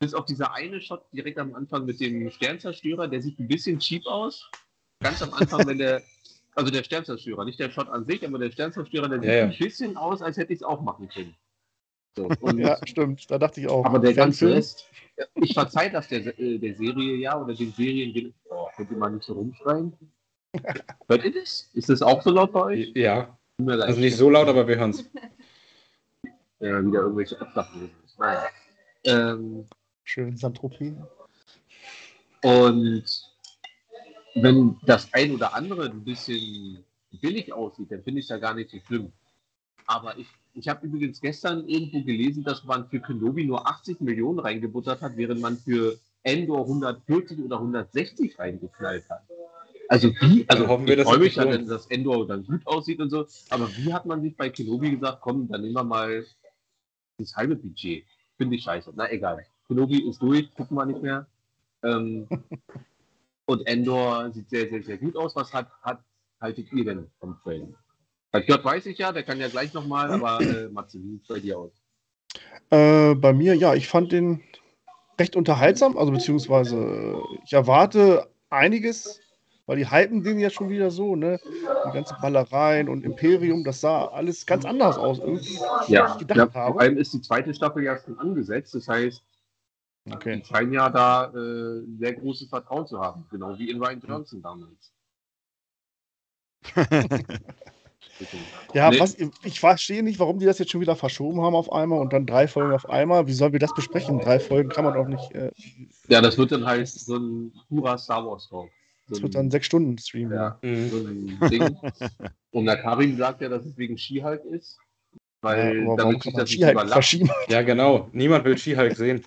Bis auf dieser eine Shot direkt am Anfang mit dem Sternzerstörer, der sieht ein bisschen cheap aus. Ganz am Anfang, wenn der, also der Sternzerstörer, nicht der Shot an sich, aber der Sternzerstörer, der sieht ja, ein bisschen aus, als hätte ich es auch machen können. So, ja, stimmt, da dachte ich auch. Aber der ganze Rest, ich verzeihe das der, äh, der Serie ja oder den Serien, oh, könnt ihr mal nicht so rumschreien? Hört ihr das? Ist das auch so laut bei euch? Ja. Also nicht so laut, aber wir hören es. Ja, wieder irgendwelche Absachen. Naja. Ähm, Schön, Santropie. Und wenn das ein oder andere ein bisschen billig aussieht, dann finde ich es ja gar nicht so schlimm. Aber ich, ich habe übrigens gestern irgendwo gelesen, dass man für Kenobi nur 80 Millionen reingebuttert hat, während man für Endor 140 oder 160 reingeknallt hat. Also wie, also, also hoffen wir, ich freue mich ja, wenn das Endor dann gut aussieht und so, aber wie hat man sich bei Kenobi gesagt, komm, dann nehmen wir mal das halbe Budget. Finde ich scheiße. Na egal. Kenobi ist durch, gucken wir nicht mehr. Ähm, und Endor sieht sehr, sehr, sehr gut aus. Was hat, hat haltet ihr denn vom Trailer? Gott weiß ich ja, der kann ja gleich nochmal, aber äh, Matze, wie sieht es bei dir aus? Äh, bei mir, ja, ich fand den recht unterhaltsam, also beziehungsweise ich erwarte einiges, weil die hypen den ja schon wieder so, ne? Die ganze Ballereien und Imperium, das sah alles ganz anders aus, irgendwie. Ja, ich gedacht ja, habe. vor allem ist die zweite Staffel ja schon angesetzt, das heißt, okay. die scheinen ja da äh, sehr großes Vertrauen zu haben, genau wie in Ryan Johnson damals. Ja, nee. was, ich verstehe nicht, warum die das jetzt schon wieder verschoben haben auf einmal und dann drei Folgen auf einmal. Wie sollen wir das besprechen? Drei Folgen kann man doch nicht. Äh, ja, das wird dann halt so ein purer Star Wars Talk. So das wird dann sechs Stunden Stream. Ja, mhm. so ein Ding. und der Karim sagt ja, dass es wegen Skihulk ist. Weil ja, damit sich das nicht verschieben. Ja, genau. Niemand will Skihulk sehen.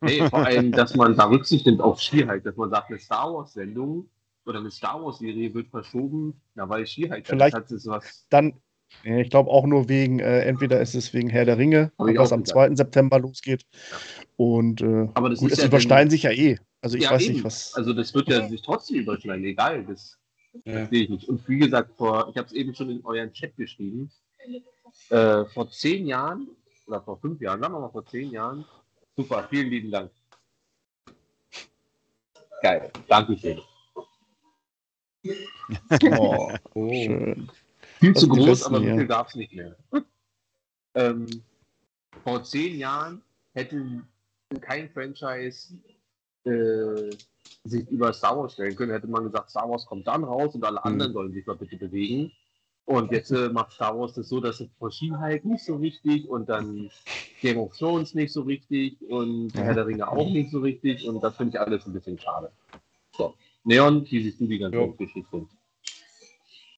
Nee, vor allem, dass man da Rücksicht nimmt auf Skihulk, dass man sagt, eine Star Wars-Sendung oder eine Star Wars-Serie wird verschoben, na, weil Ski halt Vielleicht hat es was. Dann, ich glaube auch nur wegen, äh, entweder ist es wegen Herr der Ringe, was am 2. September losgeht. Ja. Und äh, Aber das gut, es ja überschneiden sich ja eh. Also ich ja, weiß eben. nicht, was. Also das wird ja sich trotzdem überschneiden, egal. Das ja. sehe ich nicht. Und wie gesagt, vor, ich habe es eben schon in euren Chat geschrieben. Äh, vor zehn Jahren oder vor fünf Jahren, sagen wir mal vor zehn Jahren. Super, vielen lieben Dank. Geil, danke schön. Oh, oh. Schön. Viel zu groß, aber so viel gab es nicht mehr. ähm, vor zehn Jahren hätte kein Franchise äh, sich über Star Wars stellen können. Hätte man gesagt, Star Wars kommt dann raus und alle mhm. anderen sollen sich mal bitte bewegen. Und jetzt äh, macht Star Wars das so, dass es Verschiedenheit nicht so richtig und dann Game of Thrones nicht so richtig und ja. Herr der Ringe auch nicht so richtig und das finde ich alles ein bisschen schade. So. Neon, siehst du die ganze jo. Geschichte?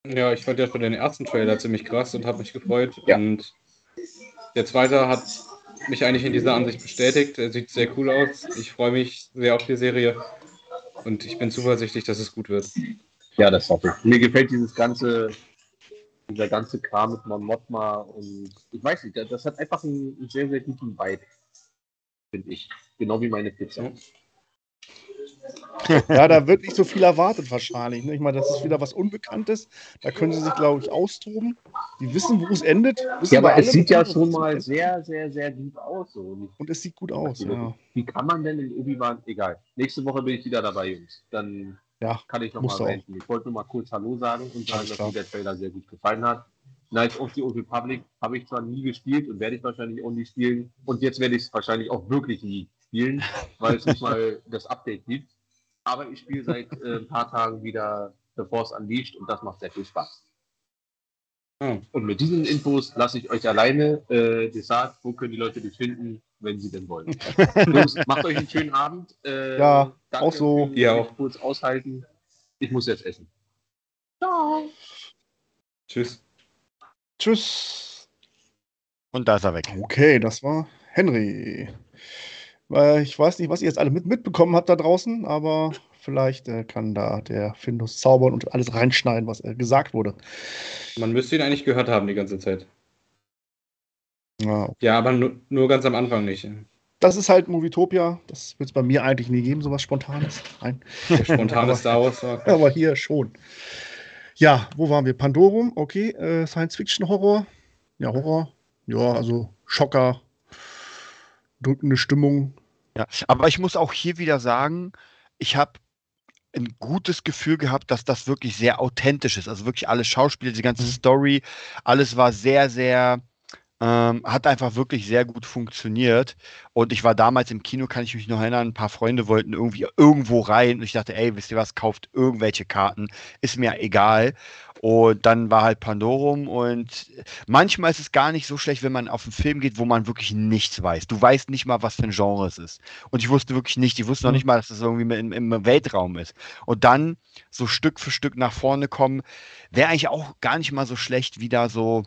Ja, ich fand ja schon den ersten Trailer ziemlich krass und habe mich gefreut. Ja. Und der zweite hat mich eigentlich in dieser Ansicht bestätigt. Er sieht sehr cool aus. Ich freue mich sehr auf die Serie. Und ich bin zuversichtlich, dass es gut wird. Ja, das hoffe ich. Mir gefällt dieses ganze, dieser ganze Kram mit Mon Mothma und ich weiß nicht, das hat einfach einen sehr, sehr guten Vibe, finde ich. Genau wie meine Pizza. Ja. da wird nicht so viel erwartet wahrscheinlich. Ne? Ich meine, das ist wieder was Unbekanntes. Da können sie sich, glaube ich, austoben. Die wissen, wo es endet. Ja, aber es sieht ja schon mal sehr, sehr, sehr gut aus. So. Und es sieht gut aus, ja. Wie kann man denn in Obi-Wan, egal. Nächste Woche bin ich wieder dabei, Jungs. Dann ja, kann ich noch mal reden. Ich wollte nur mal kurz Hallo sagen und sagen, dass mir der Trailer sehr gut gefallen hat. Knights of the Old Republic habe ich zwar nie gespielt und werde ich wahrscheinlich auch nie spielen. Und jetzt werde ich es wahrscheinlich auch wirklich nie spielen, weil es nicht mal das Update gibt. Aber ich spiele seit äh, ein paar Tagen wieder The Force Unleashed und das macht sehr viel Spaß. Oh. Und mit diesen Infos lasse ich euch alleine. Äh, gesagt, wo können die Leute dich finden, wenn sie denn wollen. Jungs, macht euch einen schönen Abend. Äh, ja, auch so. Ihr auch kurz aushalten. Ich muss jetzt essen. Ciao. Tschüss. Tschüss. Und da ist er weg. Okay, das war Henry. Ich weiß nicht, was ihr jetzt alle mit mitbekommen habt da draußen, aber vielleicht äh, kann da der Findus zaubern und alles reinschneiden, was äh, gesagt wurde. Man müsste ihn eigentlich gehört haben die ganze Zeit. Ja, okay. ja aber nur, nur ganz am Anfang nicht. Das ist halt Movietopia. Das wird es bei mir eigentlich nie geben, sowas Spontanes. Nein. Spontanes Star Wars. Aber hier schon. Ja, wo waren wir? Pandorum, okay. Äh, Science-Fiction-Horror. Ja, Horror. Ja, also Schocker. Drückende Stimmung. Ja, aber ich muss auch hier wieder sagen, ich habe ein gutes Gefühl gehabt, dass das wirklich sehr authentisch ist. Also wirklich alle Schauspieler, die ganze mhm. Story, alles war sehr, sehr ähm, hat einfach wirklich sehr gut funktioniert. Und ich war damals im Kino, kann ich mich noch erinnern, ein paar Freunde wollten irgendwie irgendwo rein. Und ich dachte, ey, wisst ihr was, kauft irgendwelche Karten, ist mir egal. Und dann war halt Pandorum und manchmal ist es gar nicht so schlecht, wenn man auf einen Film geht, wo man wirklich nichts weiß. Du weißt nicht mal, was für ein Genre es ist. Und ich wusste wirklich nicht, ich wusste noch nicht mal, dass es irgendwie im, im Weltraum ist. Und dann so Stück für Stück nach vorne kommen, wäre eigentlich auch gar nicht mal so schlecht, wie da so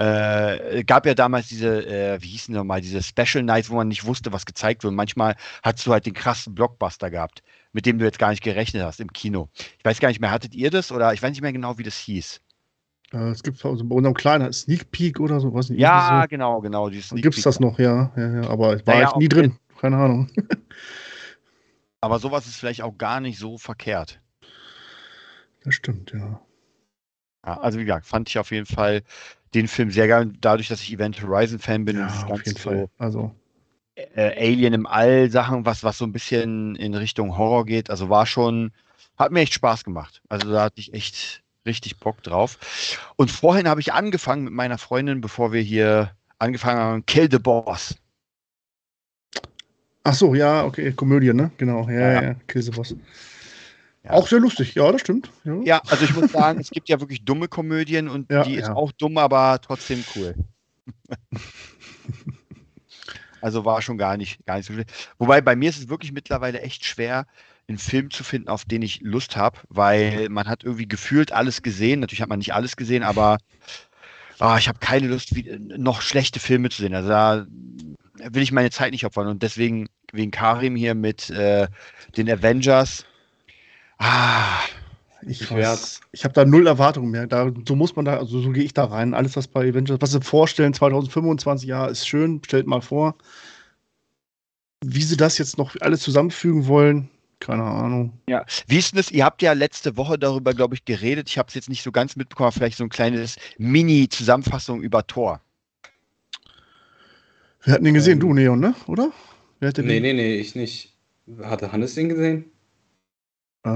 äh, gab ja damals diese, äh, wie hießen nochmal, diese Special Nights, wo man nicht wusste, was gezeigt wird. Manchmal hast du halt den krassen Blockbuster gehabt, mit dem du jetzt gar nicht gerechnet hast im Kino. Ich weiß gar nicht mehr, hattet ihr das oder ich weiß nicht mehr genau, wie das hieß. Äh, es gibt also bei unserem kleinen Sneak Peek oder so, was nicht. Ja, so. genau, genau. Gibt es das noch, ja, ja, ja aber ich war naja, nie drin, keine Ahnung. aber sowas ist vielleicht auch gar nicht so verkehrt. Das stimmt, ja. ja also wie gesagt, fand ich auf jeden Fall den Film sehr gerne, dadurch, dass ich Event Horizon Fan bin. Ja, auf jeden Fall. Also äh, Alien im All Sachen, was, was so ein bisschen in Richtung Horror geht. Also war schon, hat mir echt Spaß gemacht. Also da hatte ich echt richtig Bock drauf. Und vorhin habe ich angefangen mit meiner Freundin, bevor wir hier angefangen haben, Kill the Boss. Ach so, ja, okay, Komödie, ne? Genau, ja, ja, ja. Kill the Boss. Ja. Auch sehr lustig, ja, das stimmt. Ja. ja. also ich muss sagen, es gibt ja wirklich dumme Komödien und ja, die ist auch dumm, aber trotzdem cool. also war schon gar nicht, gar nicht so schlecht. Wobei bei mir ist es wirklich mittlerweile echt schwer, einen Film zu finden, auf den ich Lust habe, weil man hat irgendwie gefühlt alles gesehen. Natürlich hat man nicht alles gesehen, aber oh, ich habe keine Lust, wie, noch schlechte Filme zu sehen. Also da will ich meine Zeit nicht opfern. Und deswegen, wegen Karim hier mit äh, den Avengers, Ah, ich, ich, ich habe da null Erwartungen mehr. Da, so muss man da, also so gehe ich da rein. Alles, was bei Avengers, was sie vorstellen, 2025, ja, ist schön, stellt mal vor. Wie sie das jetzt noch alles zusammenfügen wollen, keine Ahnung. Ja, wie ist denn das? Ihr habt ja letzte Woche darüber, glaube ich, geredet. Ich habe es jetzt nicht so ganz mitbekommen, vielleicht so ein kleines Mini-Zusammenfassung über Thor. Wir hatten den gesehen, ähm, du, Neon, ne? Oder? Wer hat den nee, nee, nee, ich nicht. Hatte Hannes den gesehen? Äh,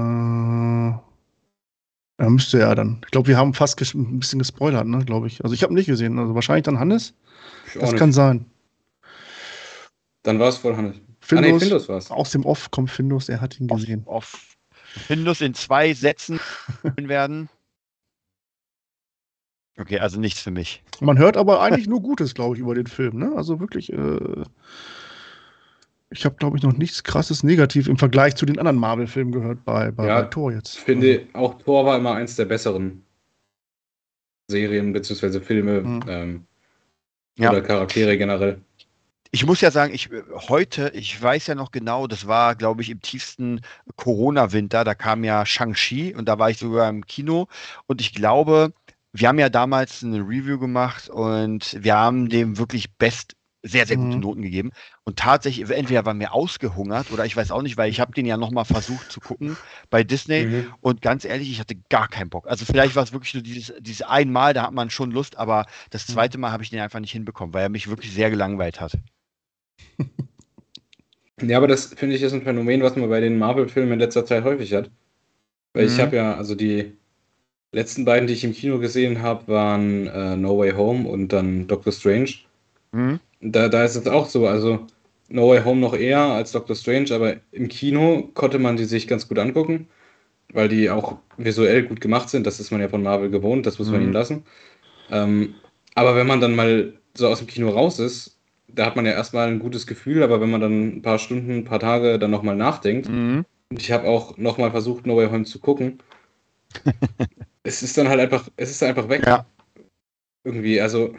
ja, müsste ja dann. Ich glaube, wir haben fast ein bisschen gespoilert, ne, glaube ich. Also ich habe nicht gesehen. Also wahrscheinlich dann Hannes. das kann sein. Dann war es voll Hannes. Findus, ah, nee, Findus war's. Aus dem Off kommt Findus, er hat ihn gesehen. Off. Findus in zwei Sätzen werden. Okay, also nichts für mich. Man hört aber eigentlich nur Gutes, glaube ich, über den Film. Ne? Also wirklich. Äh, ich habe, glaube ich, noch nichts krasses negativ im Vergleich zu den anderen Marvel-Filmen gehört bei, bei, ja, bei Thor jetzt. Ich finde, also. auch Thor war immer eins der besseren Serien bzw. Filme mhm. ähm, ja. oder Charaktere generell. Ich muss ja sagen, ich heute, ich weiß ja noch genau, das war, glaube ich, im tiefsten Corona-Winter, da kam ja Shang-Chi und da war ich sogar im Kino und ich glaube, wir haben ja damals eine Review gemacht und wir haben dem wirklich best sehr, sehr gute mhm. Noten gegeben. Und tatsächlich, entweder war mir ausgehungert oder ich weiß auch nicht, weil ich habe den ja nochmal versucht zu gucken bei Disney. Mhm. Und ganz ehrlich, ich hatte gar keinen Bock. Also vielleicht war es wirklich nur dieses, dieses einmal, da hat man schon Lust, aber das mhm. zweite Mal habe ich den einfach nicht hinbekommen, weil er mich wirklich sehr gelangweilt hat. Ja, aber das finde ich ist ein Phänomen, was man bei den Marvel-Filmen in letzter Zeit häufig hat. Weil mhm. ich habe ja, also die letzten beiden, die ich im Kino gesehen habe, waren äh, No Way Home und dann Doctor Strange. Mhm. Da, da ist es auch so, also No Way Home noch eher als Doctor Strange, aber im Kino konnte man die sich ganz gut angucken, weil die auch visuell gut gemacht sind. Das ist man ja von Marvel gewohnt, das muss man mhm. ihnen lassen. Ähm, aber wenn man dann mal so aus dem Kino raus ist, da hat man ja erstmal ein gutes Gefühl, aber wenn man dann ein paar Stunden, ein paar Tage dann nochmal nachdenkt, mhm. ich habe auch nochmal versucht, No Way Home zu gucken, es ist dann halt einfach, es ist einfach weg. Ja. Irgendwie, also.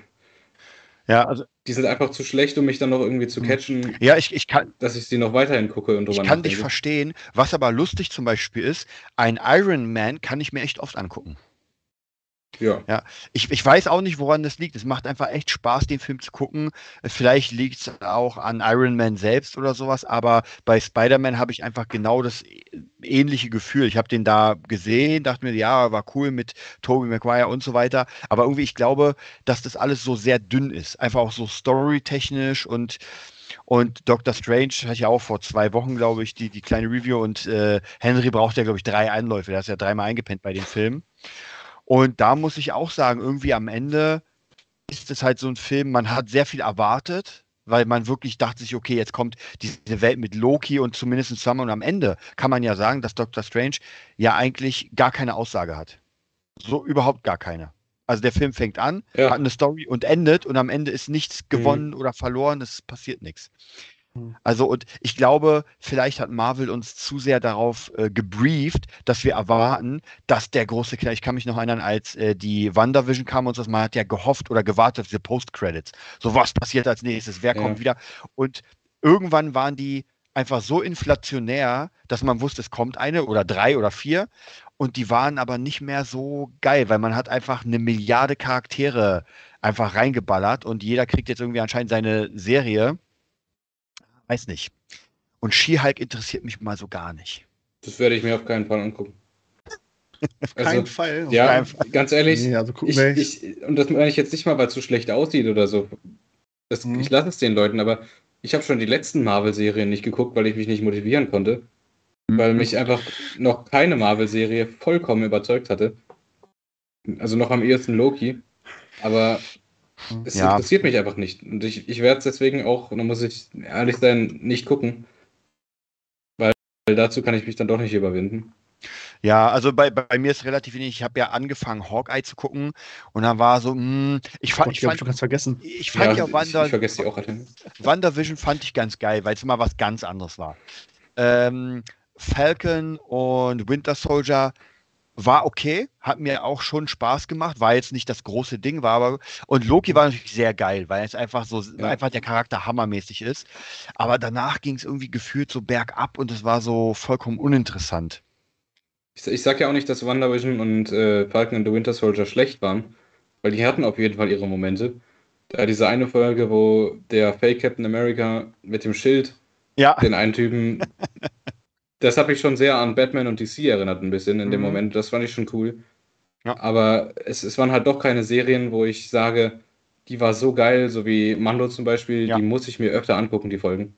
Ja, also. Die sind einfach zu schlecht, um mich dann noch irgendwie zu mhm. catchen. Ja, ich, ich kann. Dass ich sie noch weiterhin gucke und drüber Ich kann dich verstehen. Was aber lustig zum Beispiel ist, ein Iron Man kann ich mir echt oft angucken. Ja. ja. Ich, ich weiß auch nicht, woran das liegt. Es macht einfach echt Spaß, den Film zu gucken. Vielleicht liegt es auch an Iron Man selbst oder sowas, aber bei Spider-Man habe ich einfach genau das ähnliche Gefühl. Ich habe den da gesehen, dachte mir, ja, war cool mit Tobey Maguire und so weiter. Aber irgendwie, ich glaube, dass das alles so sehr dünn ist. Einfach auch so storytechnisch und und Doctor Strange hatte ich ja auch vor zwei Wochen, glaube ich, die, die kleine Review und äh, Henry braucht ja, glaube ich, drei Einläufe. Der ist ja dreimal eingepennt bei dem Film. Und da muss ich auch sagen, irgendwie am Ende ist es halt so ein Film, man hat sehr viel erwartet, weil man wirklich dachte sich, okay, jetzt kommt diese Welt mit Loki und zumindest zusammen und am Ende kann man ja sagen, dass Doctor Strange ja eigentlich gar keine Aussage hat. So überhaupt gar keine. Also der Film fängt an, ja. hat eine Story und endet und am Ende ist nichts mhm. gewonnen mhm. oder verloren, es passiert nichts. Mhm. Also, und ich glaube, vielleicht hat Marvel uns zu sehr darauf äh, gebrieft, dass wir erwarten, dass der große Knall, ich kann mich noch erinnern, als äh, die WandaVision kam und so, man hat ja gehofft oder gewartet auf diese Post-Credits. So, was passiert als nächstes? Wer ja. kommt wieder? Und irgendwann waren die einfach so inflationär, dass man wusste, es kommt eine oder drei oder vier. Und die waren aber nicht mehr so geil, weil man hat einfach eine Milliarde Charaktere einfach reingeballert und jeder kriegt jetzt irgendwie anscheinend seine Serie weiß nicht. Und She-Hulk interessiert mich mal so gar nicht. Das werde ich mir auf keinen Fall angucken. Auf also, keinen Fall. Ja, keinen Fall. ganz ehrlich, nee, also ich, ich, und das meine ich jetzt nicht mal, weil es so schlecht aussieht oder so. Das, mhm. Ich lasse es den Leuten, aber ich habe schon die letzten Marvel-Serien nicht geguckt, weil ich mich nicht motivieren konnte. Mhm. Weil mich einfach noch keine Marvel-Serie vollkommen überzeugt hatte. Also noch am ehesten Loki. Aber es ja. interessiert mich einfach nicht. Und ich, ich werde es deswegen auch, und da muss ich ehrlich sein, nicht gucken. Weil, weil dazu kann ich mich dann doch nicht überwinden. Ja, also bei, bei mir ist relativ wenig. Ich habe ja angefangen, Hawkeye zu gucken und dann war so, mh, hm, ich fand, ich, fand, ich ganz vergessen. Ich fand ja, ja Wander, ich, vergesse die auch. WandaVision fand ich ganz geil, weil es immer was ganz anderes war. Ähm, Falcon und Winter Soldier war okay, hat mir auch schon Spaß gemacht, war jetzt nicht das große Ding, war aber und Loki war natürlich sehr geil, weil es einfach so ja. einfach der Charakter hammermäßig ist, aber danach ging es irgendwie gefühlt so bergab und es war so vollkommen uninteressant. Ich, ich sag ja auch nicht, dass WandaVision und äh, Falcon and the Winter Soldier schlecht waren, weil die hatten auf jeden Fall ihre Momente. Da diese eine Folge, wo der Fake Captain America mit dem Schild ja. den einen Typen das hat mich schon sehr an Batman und DC erinnert, ein bisschen in mhm. dem Moment. Das fand ich schon cool. Ja. Aber es, es waren halt doch keine Serien, wo ich sage, die war so geil, so wie Mando zum Beispiel, ja. die muss ich mir öfter angucken, die Folgen.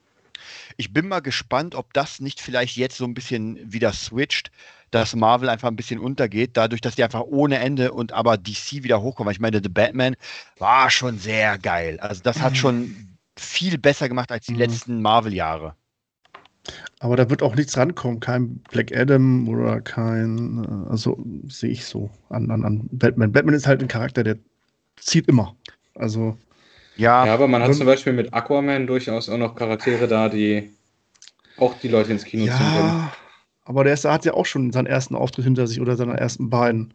Ich bin mal gespannt, ob das nicht vielleicht jetzt so ein bisschen wieder switcht, dass Marvel einfach ein bisschen untergeht, dadurch, dass die einfach ohne Ende und aber DC wieder hochkommen. Ich meine, The Batman war schon sehr geil. Also das hat schon viel besser gemacht als die mhm. letzten Marvel-Jahre. Aber da wird auch nichts rankommen, kein Black Adam oder kein, äh, also sehe ich so an, an, an Batman. Batman ist halt ein Charakter, der zieht immer. Also. Ja, ja aber man hat zum Beispiel mit Aquaman durchaus auch noch Charaktere da, die auch die Leute ins Kino ja, ziehen können. Aber der ist, hat ja auch schon seinen ersten Auftritt hinter sich oder seine ersten beiden.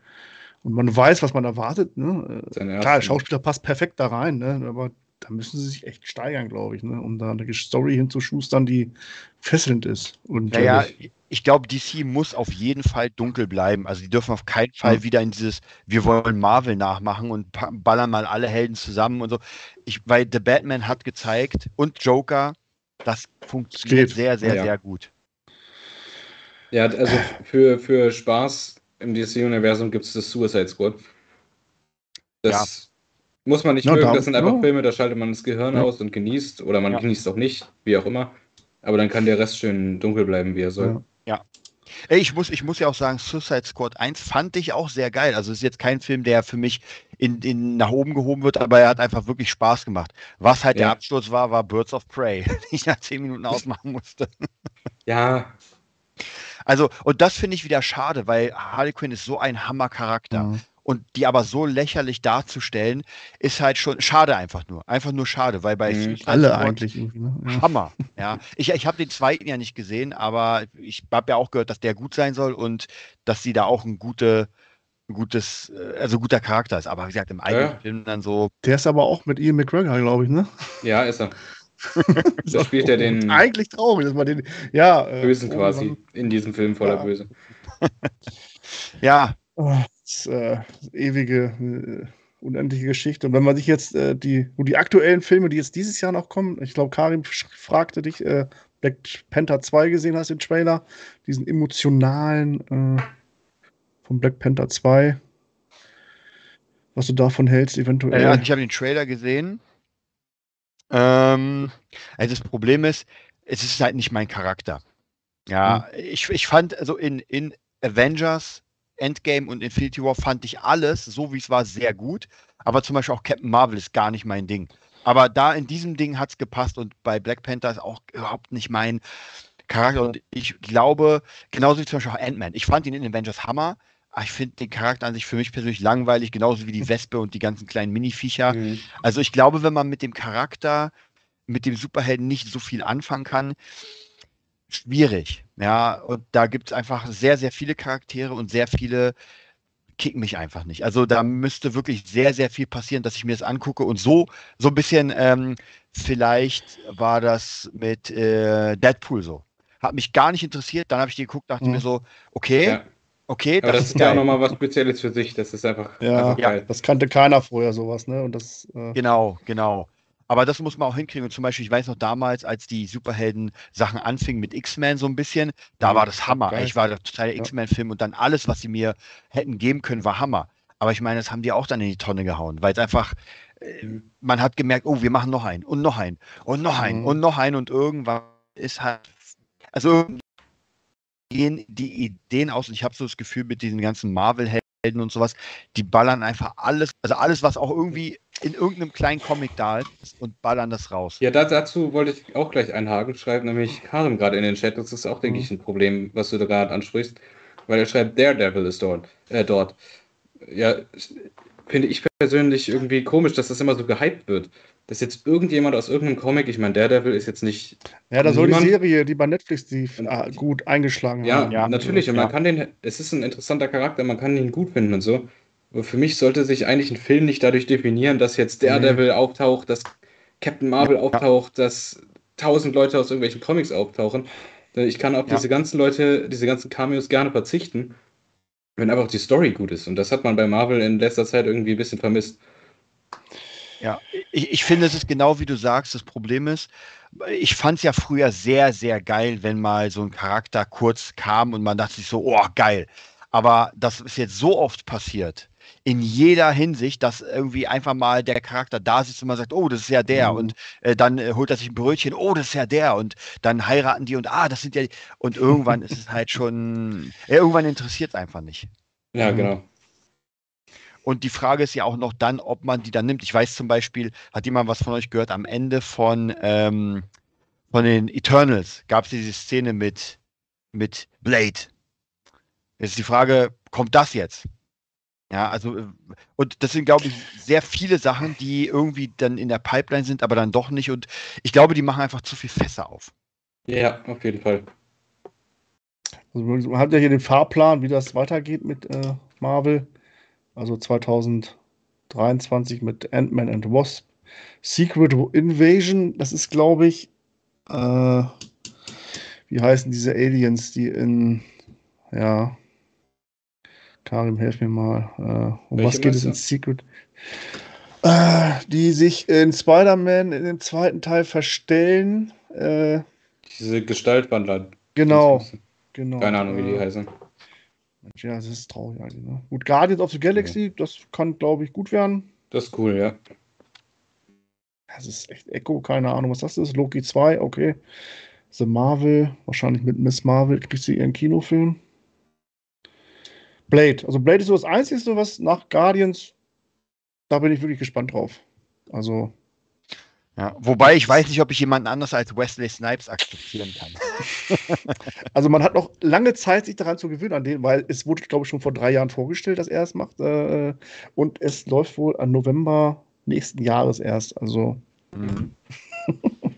Und man weiß, was man erwartet. Ne? Klar, der Schauspieler passt perfekt da rein, ne? aber da müssen sie sich echt steigern, glaube ich, ne? um da eine Story hinzuschustern, die fesselnd ist. Und, naja, ich glaube, DC muss auf jeden Fall dunkel bleiben. Also die dürfen auf keinen Fall ja. wieder in dieses, wir wollen Marvel nachmachen und ballern mal alle Helden zusammen und so. Ich, weil The Batman hat gezeigt und Joker, das funktioniert Geht. sehr, sehr, ja. sehr gut. Ja, also für, für Spaß im DC-Universum gibt es das Suicide Squad. Das muss man nicht ja, mögen, das sind einfach ja. Filme, da schaltet man das Gehirn ja. aus und genießt. Oder man genießt auch nicht, wie auch immer. Aber dann kann der Rest schön dunkel bleiben, wie er soll. Ja. Ey, ich muss, ich muss ja auch sagen, Suicide Squad 1 fand ich auch sehr geil. Also es ist jetzt kein Film, der für mich in, in, nach oben gehoben wird, aber er hat einfach wirklich Spaß gemacht. Was halt der Absturz war, war Birds of Prey, den ich nach zehn Minuten ausmachen musste. Ja. Also, und das finde ich wieder schade, weil Harley Quinn ist so ein Hammercharakter. Mhm. Und die aber so lächerlich darzustellen, ist halt schon schade einfach nur. Einfach nur schade, weil bei mhm, alle eigentlich irgendwie. Ne? Ja. Hammer. Ja, ich, ich habe den zweiten ja nicht gesehen, aber ich habe ja auch gehört, dass der gut sein soll und dass sie da auch ein gute, gutes, äh, also guter Charakter ist. Aber wie gesagt, im eigenen ja. Film dann so. Der ist aber auch mit Ian McGregor, glaube ich, ne? Ja, ist er. da spielt er den. Eigentlich traurig, dass man den. Ja. Äh, Bösen quasi in diesem Film voller ja. Böse. ja. Das, äh, ewige, äh, unendliche Geschichte. Und wenn man sich jetzt äh, die, die aktuellen Filme, die jetzt dieses Jahr noch kommen, ich glaube, Karim fragte dich, äh, Black Panther 2 gesehen hast, den Trailer, diesen emotionalen äh, von Black Panther 2. Was du davon hältst, eventuell. Ja, ich habe den Trailer gesehen. Ähm, also das Problem ist, es ist halt nicht mein Charakter. Ja, hm. ich, ich fand, also in, in Avengers, Endgame und Infinity War fand ich alles, so wie es war, sehr gut. Aber zum Beispiel auch Captain Marvel ist gar nicht mein Ding. Aber da in diesem Ding hat es gepasst und bei Black Panther ist auch überhaupt nicht mein Charakter. Und ich glaube, genauso wie zum Beispiel auch Ant-Man. Ich fand ihn in Avengers Hammer. Ich finde den Charakter an sich für mich persönlich langweilig, genauso wie die Wespe und die ganzen kleinen Mini-Viecher. Mhm. Also ich glaube, wenn man mit dem Charakter, mit dem Superhelden nicht so viel anfangen kann, schwierig. Ja, und da gibt es einfach sehr, sehr viele Charaktere und sehr viele kicken mich einfach nicht. Also da müsste wirklich sehr, sehr viel passieren, dass ich mir das angucke und so, so ein bisschen, ähm, vielleicht war das mit äh, Deadpool so. Hat mich gar nicht interessiert, dann habe ich die geguckt, dachte mhm. mir so, okay, ja. okay, das, das, ist ja auch nochmal was Spezielles für sich, das ist einfach, ja, einfach ja. das kannte keiner vorher sowas, ne? Und das, äh genau, genau. Aber das muss man auch hinkriegen. Und zum Beispiel, ich weiß noch damals, als die Superhelden-Sachen anfingen mit X-Men so ein bisschen, da mhm. war das Hammer. Geil. Ich war total der X-Men-Film und dann alles, was sie mir hätten geben können, war Hammer. Aber ich meine, das haben die auch dann in die Tonne gehauen, weil es einfach, äh, mhm. man hat gemerkt, oh, wir machen noch einen und noch einen und noch einen mhm. und noch einen und irgendwann ist halt, also gehen die Ideen aus und ich habe so das Gefühl mit diesen ganzen Marvel-Helden und sowas, die ballern einfach alles, also alles, was auch irgendwie in irgendeinem kleinen Comic da ist und ballern das raus. Ja, dazu wollte ich auch gleich einhaken, schreibt nämlich Karim gerade in den Chat. Das ist auch, denke mhm. ich, ein Problem, was du da gerade ansprichst, weil er schreibt, Daredevil ist dort. Äh, dort. Ja, finde ich persönlich irgendwie komisch, dass das immer so gehypt wird. Dass jetzt irgendjemand aus irgendeinem Comic, ich meine, Daredevil ist jetzt nicht. Ja, da soll die Serie, die bei Netflix die ah, gut eingeschlagen ja, haben. Ja, natürlich. Und man kann den, es ist ein interessanter Charakter, man kann ihn gut finden und so. Für mich sollte sich eigentlich ein Film nicht dadurch definieren, dass jetzt Daredevil mhm. auftaucht, dass Captain Marvel ja. auftaucht, dass tausend Leute aus irgendwelchen Comics auftauchen. Ich kann auf ja. diese ganzen Leute, diese ganzen Cameos gerne verzichten, wenn einfach die Story gut ist. Und das hat man bei Marvel in letzter Zeit irgendwie ein bisschen vermisst. Ja, ich, ich finde, es ist genau wie du sagst. Das Problem ist, ich fand es ja früher sehr, sehr geil, wenn mal so ein Charakter kurz kam und man dachte sich so, oh, geil. Aber das ist jetzt so oft passiert, in jeder Hinsicht, dass irgendwie einfach mal der Charakter da sitzt und man sagt, oh, das ist ja der. Mhm. Und äh, dann äh, holt er sich ein Brötchen, oh, das ist ja der. Und dann heiraten die und ah, das sind ja die. Und irgendwann ist es halt schon, ja, irgendwann interessiert es einfach nicht. Ja, mhm. genau. Und die Frage ist ja auch noch dann, ob man die dann nimmt. Ich weiß zum Beispiel, hat jemand was von euch gehört, am Ende von, ähm, von den Eternals gab es diese Szene mit, mit Blade. Jetzt ist die Frage, kommt das jetzt? Ja, also, äh, und das sind, glaube ich, sehr viele Sachen, die irgendwie dann in der Pipeline sind, aber dann doch nicht. Und ich glaube, die machen einfach zu viel Fässer auf. Ja, auf jeden Fall. Also man hat ja hier den Fahrplan, wie das weitergeht mit äh, Marvel. Also 2023 mit Ant-Man and Wasp. Secret Invasion, das ist, glaube ich, äh, wie heißen diese Aliens, die in, ja, Karim, helf mir mal. Äh, um Welche was geht es in Secret? Äh, die sich in Spider-Man in dem zweiten Teil verstellen. Äh, Diese Gestaltwandler. Genau. genau. Keine Ahnung, wie die äh, heißen. Ja, das ist traurig eigentlich. Ne? Gut, Guardians of the Galaxy, ja. das kann, glaube ich, gut werden. Das ist cool, ja. Das ist echt Echo, keine Ahnung, was das ist. Loki 2, okay. The Marvel, wahrscheinlich mit Miss Marvel kriegt sie ihren Kinofilm. Blade. Also Blade ist so das Einzige, was nach Guardians, da bin ich wirklich gespannt drauf. Also. Ja, wobei ich weiß nicht, ob ich jemanden anders als Wesley Snipes akzeptieren kann. also man hat noch lange Zeit, sich daran zu gewöhnen an den, weil es wurde, glaube ich, schon vor drei Jahren vorgestellt, dass er es macht. Äh, und es läuft wohl an November nächsten Jahres erst. Also. Mhm.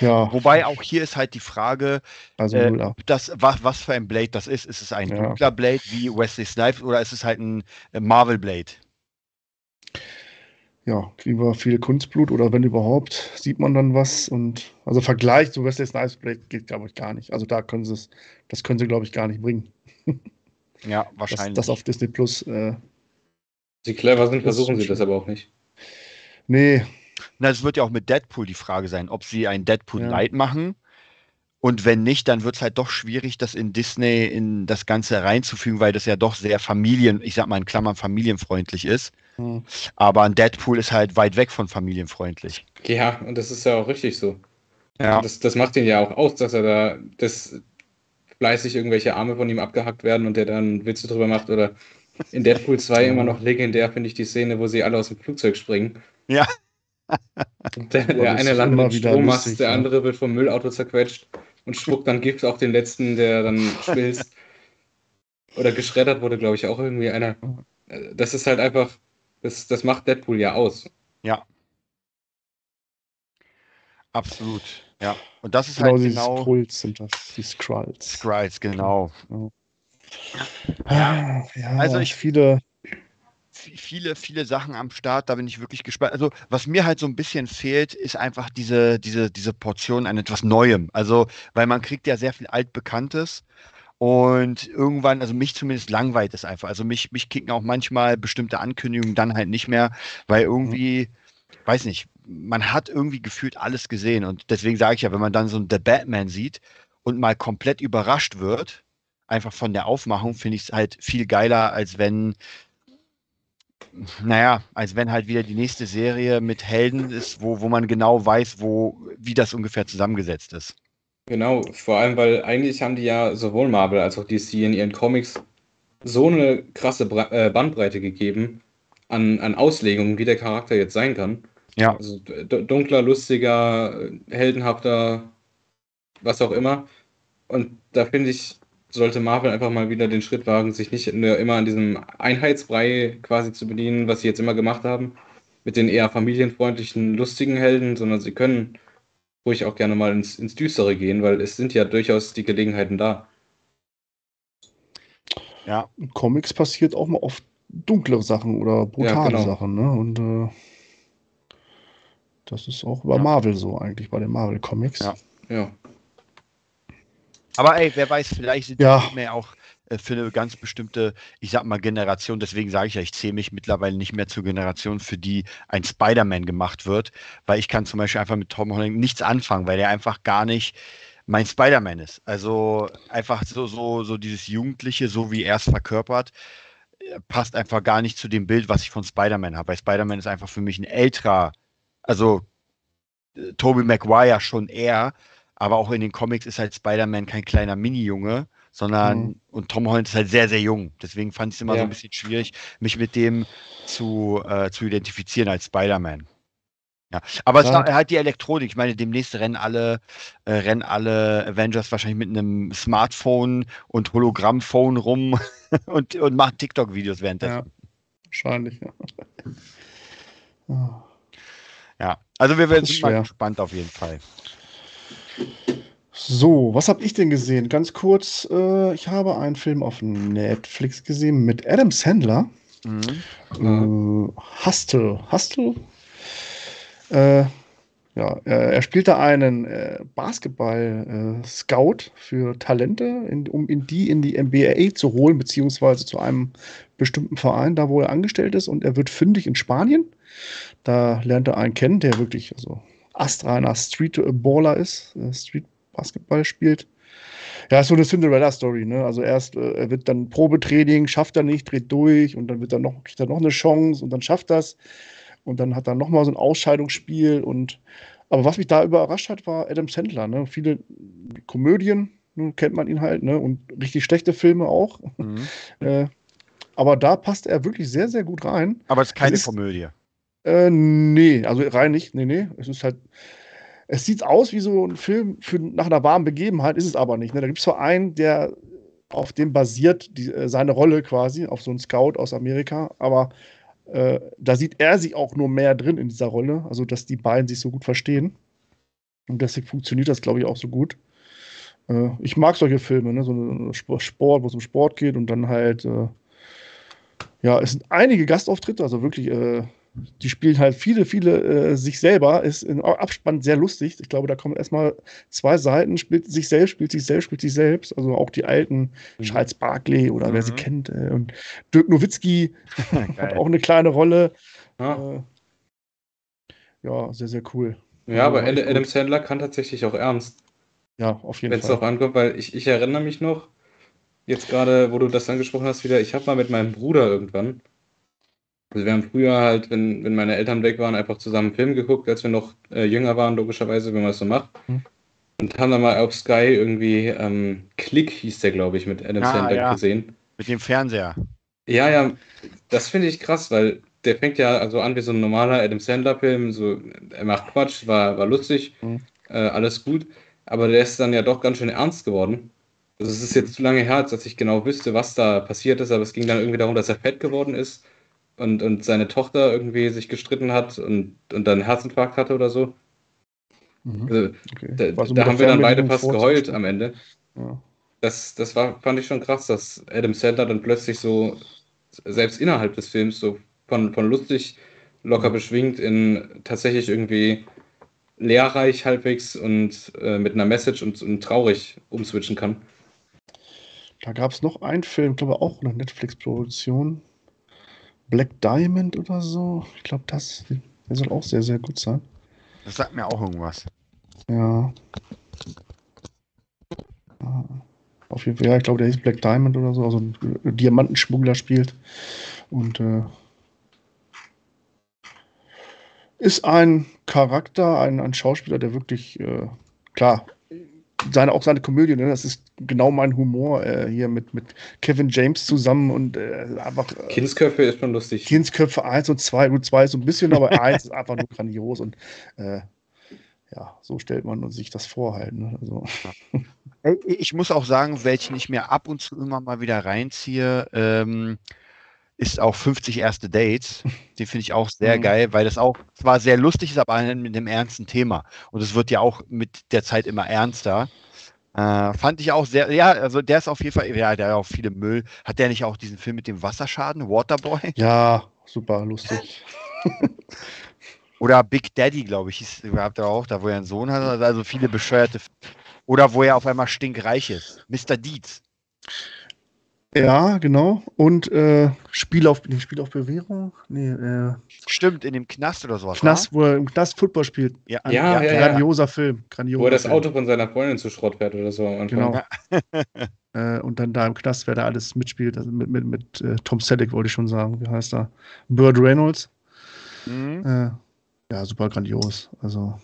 ja. Wobei auch hier ist halt die Frage, also, äh, das, was, was für ein Blade das ist. Ist es ein ja. dunkler Blade wie Wesley Snipes oder ist es halt ein äh, Marvel Blade? ja, kriegen wir viel Kunstblut oder wenn überhaupt, sieht man dann was. Und also Vergleich zu Wesley Snipes Blade geht, glaube ich, gar nicht. Also da können sie es, das können sie, glaube ich, gar nicht bringen. ja, wahrscheinlich. Das, das auf Disney Plus. Äh, sie clever sind, versuchen sie das aber auch nicht. Nee. Na, es wird ja auch mit Deadpool die Frage sein, ob sie ein Deadpool ja. Light machen. Und wenn nicht, dann wird es halt doch schwierig, das in Disney in das Ganze reinzufügen, weil das ja doch sehr familien, ich sag mal in Klammern familienfreundlich ist. Hm. Aber ein Deadpool ist halt weit weg von familienfreundlich. Ja, und das ist ja auch richtig so. Ja. Das, das macht ihn ja auch aus, dass er da das fleißig irgendwelche Arme von ihm abgehackt werden und der dann Witze drüber macht. Oder in Deadpool 2 immer noch legendär, finde ich, die Szene, wo sie alle aus dem Flugzeug springen. Ja. Der, der eine landet mit Strommast, lustig, der ja. andere wird vom Müllauto zerquetscht und spuckt dann Gift auf den letzten, der dann schmilzt. Oder geschreddert wurde, glaube ich, auch irgendwie einer. Das ist halt einfach, das, das macht Deadpool ja aus. Ja. Absolut. Ja. Und das ist genau halt genau. Skrulls sind das, die Skrulls. Skrulls, genau. Ja. ja. Also ich viele viele, viele Sachen am Start, da bin ich wirklich gespannt. Also, was mir halt so ein bisschen fehlt, ist einfach diese, diese, diese Portion an etwas Neuem. Also, weil man kriegt ja sehr viel Altbekanntes und irgendwann, also mich zumindest langweilt es einfach. Also mich, mich kicken auch manchmal bestimmte Ankündigungen dann halt nicht mehr, weil irgendwie, mhm. weiß nicht, man hat irgendwie gefühlt alles gesehen. Und deswegen sage ich ja, wenn man dann so ein The Batman sieht und mal komplett überrascht wird, einfach von der Aufmachung, finde ich es halt viel geiler, als wenn, naja, als wenn halt wieder die nächste Serie mit Helden ist, wo, wo man genau weiß, wo, wie das ungefähr zusammengesetzt ist. Genau, vor allem, weil eigentlich haben die ja sowohl Marvel als auch DC in ihren Comics so eine krasse Bra äh, Bandbreite gegeben an, an Auslegungen, wie der Charakter jetzt sein kann. Ja. Also dunkler, lustiger, heldenhafter, was auch immer. Und da finde ich, sollte Marvel einfach mal wieder den Schritt wagen, sich nicht nur immer an diesem Einheitsbrei quasi zu bedienen, was sie jetzt immer gemacht haben, mit den eher familienfreundlichen, lustigen Helden, sondern sie können ruhig auch gerne mal ins, ins Düstere gehen, weil es sind ja durchaus die Gelegenheiten da. Ja. In Comics passiert auch mal oft dunklere Sachen oder brutale ja, genau. Sachen, ne? Und äh, das ist auch bei ja. Marvel so eigentlich, bei den Marvel Comics. Ja. ja. Aber ey, wer weiß, vielleicht sind ja. die auch äh, für eine ganz bestimmte, ich sag mal, Generation. Deswegen sage ich ja, ich zähle mich mittlerweile nicht mehr zur Generation, für die ein Spider-Man gemacht wird, weil ich kann zum Beispiel einfach mit Tom Holland nichts anfangen, weil der einfach gar nicht mein Spider-Man ist. Also einfach so, so, so dieses Jugendliche, so wie er es verkörpert, äh, passt einfach gar nicht zu dem Bild, was ich von Spider-Man habe. Weil Spider-Man ist einfach für mich ein älterer, also äh, Tobey Maguire schon eher, aber auch in den Comics ist halt Spider-Man kein kleiner Mini-Junge, sondern mhm. und Tom Holland ist halt sehr, sehr jung. Deswegen fand ich es immer ja. so ein bisschen schwierig, mich mit dem zu, äh, zu identifizieren als Spider-Man. Ja, aber ja. es halt die Elektronik. Ich meine, demnächst rennen alle, äh, rennen alle Avengers wahrscheinlich mit einem Smartphone und Hologrammphone rum und, und machen TikTok-Videos währenddessen. Ja, wahrscheinlich, ja. ja, also wir werden gespannt auf jeden Fall. So, was habe ich denn gesehen? Ganz kurz, äh, ich habe einen Film auf Netflix gesehen mit Adam Sandler. Mhm. Äh, Hustle. Hustle? Äh, ja, er spielt da einen äh, Basketball-Scout äh, für Talente, in, um in die in die NBA zu holen, beziehungsweise zu einem bestimmten Verein, da wo er angestellt ist. Und er wird fündig in Spanien. Da lernt er einen kennen, der wirklich also astreiner Streetballer ist, äh, Street Basketball spielt. Ja, ist so eine Cinderella-Story, ne? Also erst, äh, er wird dann Probetraining, schafft er nicht, dreht durch und dann wird er noch, kriegt er noch eine Chance und dann schafft das. Und dann hat er nochmal so ein Ausscheidungsspiel und aber was mich da überrascht hat, war Adam Sandler, ne? Viele Komödien, ne, kennt man ihn halt, ne? Und richtig schlechte Filme auch. Mhm. äh, aber da passt er wirklich sehr, sehr gut rein. Aber es ist keine ist, Komödie. Äh, nee, also rein nicht. Nee, nee. Es ist halt. Es sieht aus wie so ein Film für, nach einer warmen Begebenheit, ist es aber nicht. Ne? Da gibt es zwar einen, der auf dem basiert, die, äh, seine Rolle quasi, auf so einen Scout aus Amerika, aber äh, da sieht er sich auch nur mehr drin in dieser Rolle, also dass die beiden sich so gut verstehen. Und deswegen funktioniert das, glaube ich, auch so gut. Äh, ich mag solche Filme, ne? so ein Sport, wo es um Sport geht und dann halt, äh, ja, es sind einige Gastauftritte, also wirklich äh, die spielen halt viele, viele äh, sich selber. Ist im Abspann sehr lustig. Ich glaube, da kommen erstmal zwei Seiten, spielt sich selbst, spielt sich selbst, spielt sich selbst. Also auch die alten mhm. Charles Barkley oder mhm. wer sie mhm. kennt. Äh, und Dirk Nowitzki hat auch eine kleine Rolle. Ja, äh, ja sehr, sehr cool. Ja, aber Adam, Adam Sandler kann tatsächlich auch ernst. Ja, auf jeden Fall. Wenn es darauf ankommt, weil ich, ich erinnere mich noch, jetzt gerade, wo du das angesprochen hast, wieder, ich habe mal mit meinem Bruder irgendwann also wir haben früher halt, wenn, wenn meine Eltern weg waren, einfach zusammen Film geguckt, als wir noch äh, jünger waren, logischerweise, wenn man es so macht. Mhm. Und haben dann mal auf Sky irgendwie ähm, Click hieß der, glaube ich, mit Adam ah, Sandler ja. gesehen. Mit dem Fernseher. Ja, ja, das finde ich krass, weil der fängt ja also an wie so ein normaler Adam Sandler-Film. So, er macht Quatsch, war, war lustig, mhm. äh, alles gut. Aber der ist dann ja doch ganz schön ernst geworden. Also es ist jetzt zu lange her, dass ich genau wüsste, was da passiert ist, aber es ging dann irgendwie darum, dass er fett geworden ist und, und seine Tochter irgendwie sich gestritten hat und, und dann einen Herzinfarkt hatte oder so. Mhm. Also, okay. Da, da haben wir dann beide fast geheult am Ende. Ja. Das, das war, fand ich schon krass, dass Adam Sandler dann plötzlich so, selbst innerhalb des Films, so von, von lustig, locker beschwingt in tatsächlich irgendwie lehrreich halbwegs und äh, mit einer Message und, und traurig umswitchen kann. Da gab es noch einen Film, glaube auch eine Netflix-Produktion. Black Diamond oder so. Ich glaube, das der soll auch sehr, sehr gut sein. Das sagt mir auch irgendwas. Ja. Auf jeden Fall, ja, ich glaube, der hieß Black Diamond oder so, also ein Diamantenschmuggler spielt. Und äh, ist ein Charakter, ein, ein Schauspieler, der wirklich, äh, klar, seine, auch seine Komödie, ne? das ist genau mein Humor äh, hier mit, mit Kevin James zusammen und äh, einfach. Äh, Kindsköpfe ist schon lustig. Kindsköpfe 1 und 2, gut, 2 so ein bisschen, aber 1 ist einfach nur grandios und äh, ja, so stellt man sich das vor halt. Ne? Also. Ich muss auch sagen, welchen ich mir ab und zu immer mal wieder reinziehe, ähm, ist auch 50 erste Dates. Den finde ich auch sehr mhm. geil, weil das auch zwar sehr lustig ist, aber mit einem ernsten Thema. Und es wird ja auch mit der Zeit immer ernster. Äh, fand ich auch sehr, ja, also der ist auf jeden Fall, ja, der hat auch viele Müll. Hat der nicht auch diesen Film mit dem Wasserschaden, Waterboy? Ja, super lustig. Oder Big Daddy, glaube ich, hieß, habt ihr auch, da wo er einen Sohn hat, also viele bescheuerte. Oder wo er auf einmal stinkreich ist. Mr. Deeds. Ja, genau. Und äh, Spiel auf, nee, Spiel auf Bewährung? Nee, äh, Stimmt, in dem Knast oder sowas. Knast, wo er im Knast Football spielt. Ja, ja, ja, ja grandioser Film. Grandioser wo er das Film. Auto von seiner Freundin zu Schrott fährt oder so. Genau. äh, und dann da im Knast, wer da alles mitspielt, also mit, mit, mit äh, Tom Selleck wollte ich schon sagen. Wie heißt er? Bird Reynolds. Mhm. Äh, ja, super grandios. Also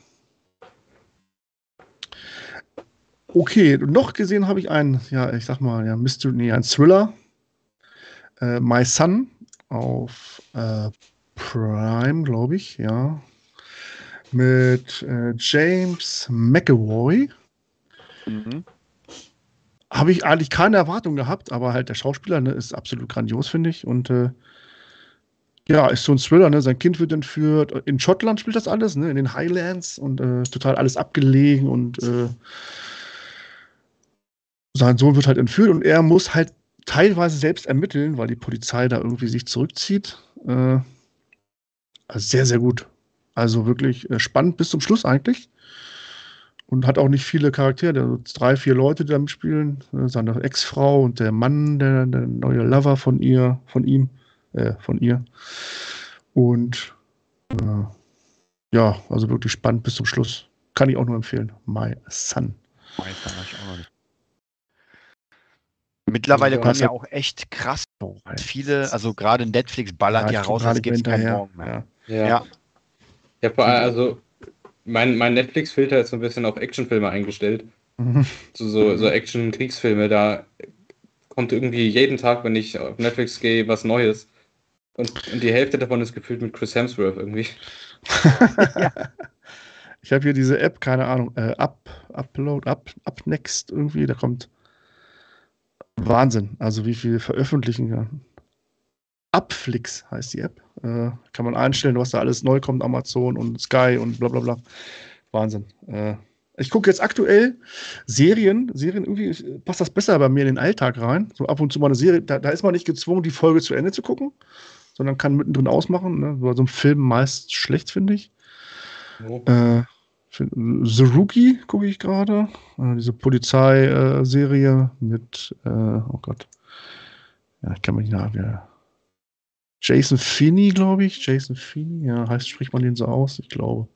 Okay, noch gesehen habe ich einen, ja, ich sag mal, ja, Mystery, nee, ein Thriller. Äh, My Son auf äh, Prime, glaube ich, ja. Mit äh, James McAvoy. Mhm. Habe ich eigentlich keine Erwartung gehabt, aber halt der Schauspieler ne, ist absolut grandios, finde ich. Und äh, ja, ist so ein Thriller, ne? Sein Kind wird entführt. In Schottland spielt das alles, ne? In den Highlands und äh, total alles abgelegen und äh, sein Sohn wird halt entführt und er muss halt teilweise selbst ermitteln, weil die Polizei da irgendwie sich zurückzieht. Äh, also sehr, sehr gut. Also wirklich äh, spannend bis zum Schluss eigentlich. Und hat auch nicht viele Charaktere, also drei, vier Leute, die da mitspielen. Äh, seine Ex-Frau und der Mann, der, der, neue Lover von ihr, von ihm, äh, von ihr. Und äh, ja, also wirklich spannend bis zum Schluss. Kann ich auch nur empfehlen. My Son. My Son habe ich auch noch nicht. Mittlerweile kommen ja auch echt krass viele, also gerade Netflix ballert ja, ja raus, als gibt es keinen Morgen mehr. Ja. ja. ja. ja also mein, mein Netflix-Filter ist so ein bisschen auf Actionfilme eingestellt. Mhm. So, so, so Action-Kriegsfilme, da kommt irgendwie jeden Tag, wenn ich auf Netflix gehe, was Neues. Und, und die Hälfte davon ist gefüllt mit Chris Hemsworth irgendwie. ja. Ich habe hier diese App, keine Ahnung, äh, Up, Upload, Up, Up Next irgendwie, da kommt Wahnsinn. Also wie viel veröffentlichen kann. Upflix heißt die App. Äh, kann man einstellen, was da alles neu kommt, Amazon und Sky und bla bla bla. Wahnsinn. Äh, ich gucke jetzt aktuell Serien, Serien, irgendwie passt das besser bei mir in den Alltag rein. So ab und zu mal eine Serie, da, da ist man nicht gezwungen, die Folge zu Ende zu gucken, sondern kann mittendrin ausmachen. Ne? Bei so einem Film meist schlecht, finde ich. Oh. Äh, The Rookie gucke ich gerade. Äh, diese Polizeiserie mit, äh, oh Gott. Ja, ich kann mich nicht nachher. Jason Finney, glaube ich. Jason Finney, ja, heißt, spricht man den so aus? Ich glaube.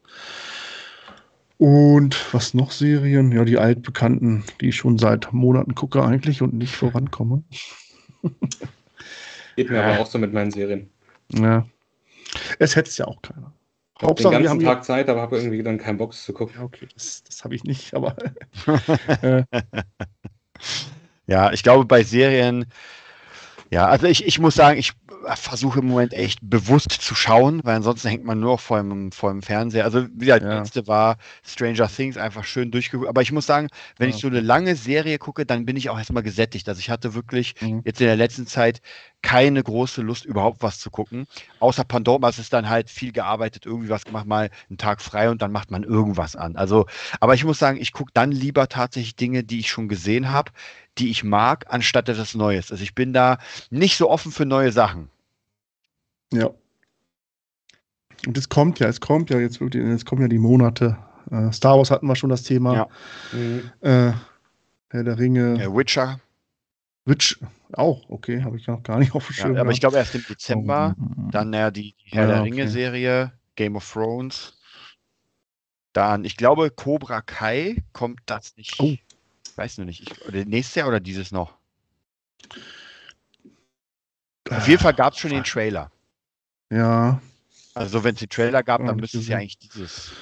Und was noch Serien? Ja, die altbekannten, die ich schon seit Monaten gucke eigentlich und nicht vorankomme. Geht mir aber auch so mit meinen Serien. Ja. Es hätte es ja auch keiner. Ich habe den ganzen Tag Zeit, aber habe irgendwie dann keinen Bock zu gucken. Ja, okay, das, das habe ich nicht, aber. Äh. ja, ich glaube, bei Serien, ja, also ich, ich muss sagen, ich versuche im Moment echt bewusst zu schauen, weil ansonsten hängt man nur vor dem, vor dem Fernseher. Also wie gesagt, ja. letzte war Stranger Things einfach schön durchgeguckt. Aber ich muss sagen, wenn ja. ich so eine lange Serie gucke, dann bin ich auch erstmal gesättigt. Also ich hatte wirklich mhm. jetzt in der letzten Zeit keine große Lust, überhaupt was zu gucken. Außer Pandoras ist dann halt viel gearbeitet, irgendwie was gemacht, mal einen Tag frei und dann macht man irgendwas an. Also, aber ich muss sagen, ich gucke dann lieber tatsächlich Dinge, die ich schon gesehen habe, die ich mag, anstatt etwas Neues. Also ich bin da nicht so offen für neue Sachen. Ja. Und es kommt ja, es kommt ja jetzt wirklich, es kommen ja die Monate. Äh, Star Wars hatten wir schon das Thema. Ja. Mhm. Äh, Herr der Ringe. Der Witcher. Witch auch, okay, habe ich noch gar nicht auf dem Schirm. Ja, aber ich glaube erst im Dezember. Oh, dann ja die, die Herr ja, der Ringe-Serie, Game of Thrones. Dann, ich glaube, Cobra Kai kommt das nicht. Oh. Weiß nur nicht. Ich, nächstes Jahr oder dieses noch? Auf jeden Fall gab es schon den Trailer. Ja. Also wenn es die Trailer gab, dann müsste es ja eigentlich dieses.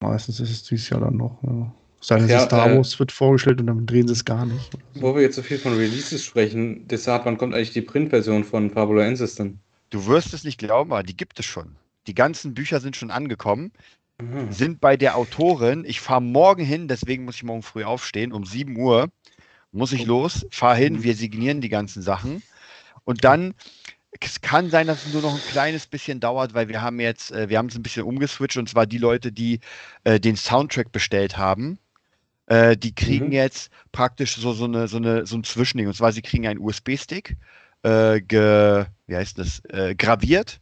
Meistens ist es dieses Jahr dann noch. Ja. Sei ja, Star äh, Wars äh, wird vorgestellt und dann drehen sie es gar nicht. Wo wir jetzt so viel von Releases sprechen, Desart, wann kommt eigentlich die Printversion von Fabula dann? Du wirst es nicht glauben, aber die gibt es schon. Die ganzen Bücher sind schon angekommen, mhm. sind bei der Autorin. Ich fahre morgen hin, deswegen muss ich morgen früh aufstehen. Um 7 Uhr muss ich oh. los, fahre hin, mhm. wir signieren die ganzen Sachen. Und dann es kann sein, dass es nur noch ein kleines bisschen dauert, weil wir haben jetzt, äh, wir haben es ein bisschen umgeswitcht und zwar die Leute, die äh, den Soundtrack bestellt haben, äh, die kriegen mhm. jetzt praktisch so, so, eine, so, eine, so ein Zwischending. Und zwar, sie kriegen einen USB-Stick, äh, wie heißt das, äh, graviert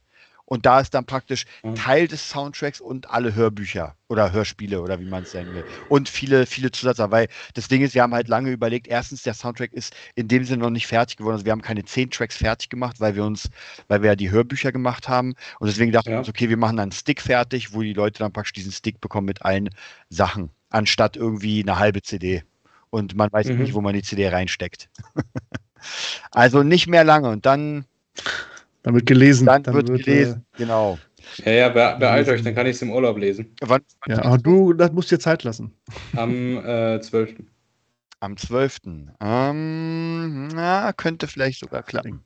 und da ist dann praktisch mhm. Teil des Soundtracks und alle Hörbücher oder Hörspiele oder wie man es nennen will. Und viele, viele Zusatzsachen. Weil das Ding ist, wir haben halt lange überlegt, erstens, der Soundtrack ist in dem Sinne noch nicht fertig geworden. Also wir haben keine zehn Tracks fertig gemacht, weil wir uns, weil wir ja die Hörbücher gemacht haben. Und deswegen dachten ja. wir uns, okay, wir machen einen Stick fertig, wo die Leute dann praktisch diesen Stick bekommen mit allen Sachen, anstatt irgendwie eine halbe CD. Und man weiß mhm. nicht, wo man die CD reinsteckt. also nicht mehr lange. Und dann dann wird gelesen. Dann, dann wird, wird, gelesen, äh, genau. Ja, ja, be beeilt euch, dann kann ich es im Urlaub lesen. Wann, wann ja, aber du, das musst dir Zeit lassen. Am äh, 12. Am 12. Ähm, na, könnte vielleicht sogar klappen.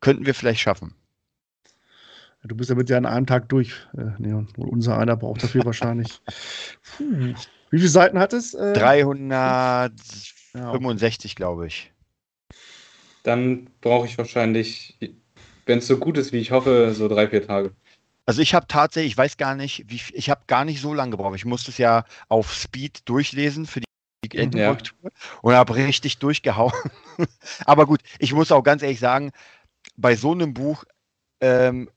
Könnten wir vielleicht schaffen. Du bist damit ja an einem Tag durch, äh, Neon. Unser einer braucht dafür wahrscheinlich. Hm. Wie viele Seiten hat es? Äh? 365, glaube ich dann brauche ich wahrscheinlich, wenn es so gut ist, wie ich hoffe, so drei, vier Tage. Also ich habe tatsächlich, ich weiß gar nicht, wie, ich habe gar nicht so lange gebraucht. Ich musste es ja auf Speed durchlesen für die Endenkorrektur ja. und habe richtig durchgehauen. Aber gut, ich muss auch ganz ehrlich sagen, bei so einem Buch ähm,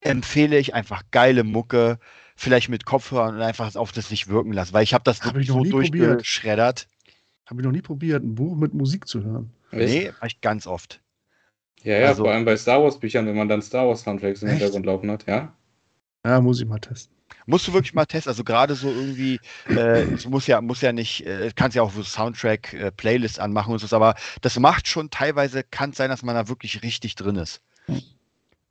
empfehle ich einfach geile Mucke, vielleicht mit Kopfhörern und einfach auf das sich wirken lassen, weil ich habe das hab wirklich so durchgeschreddert. Habe ich noch nie probiert, ein Buch mit Musik zu hören. Nee, ich ganz oft. Ja, ja, also, vor allem bei Star Wars Büchern, wenn man dann Star Wars Soundtracks im Hintergrund laufen hat, ja. Ja, muss ich mal testen. Musst du wirklich mal testen, also gerade so irgendwie, äh, es muss ja, muss ja nicht, äh, kannst ja auch so Soundtrack, äh, anmachen und so, aber das macht schon teilweise, kann es sein, dass man da wirklich richtig drin ist.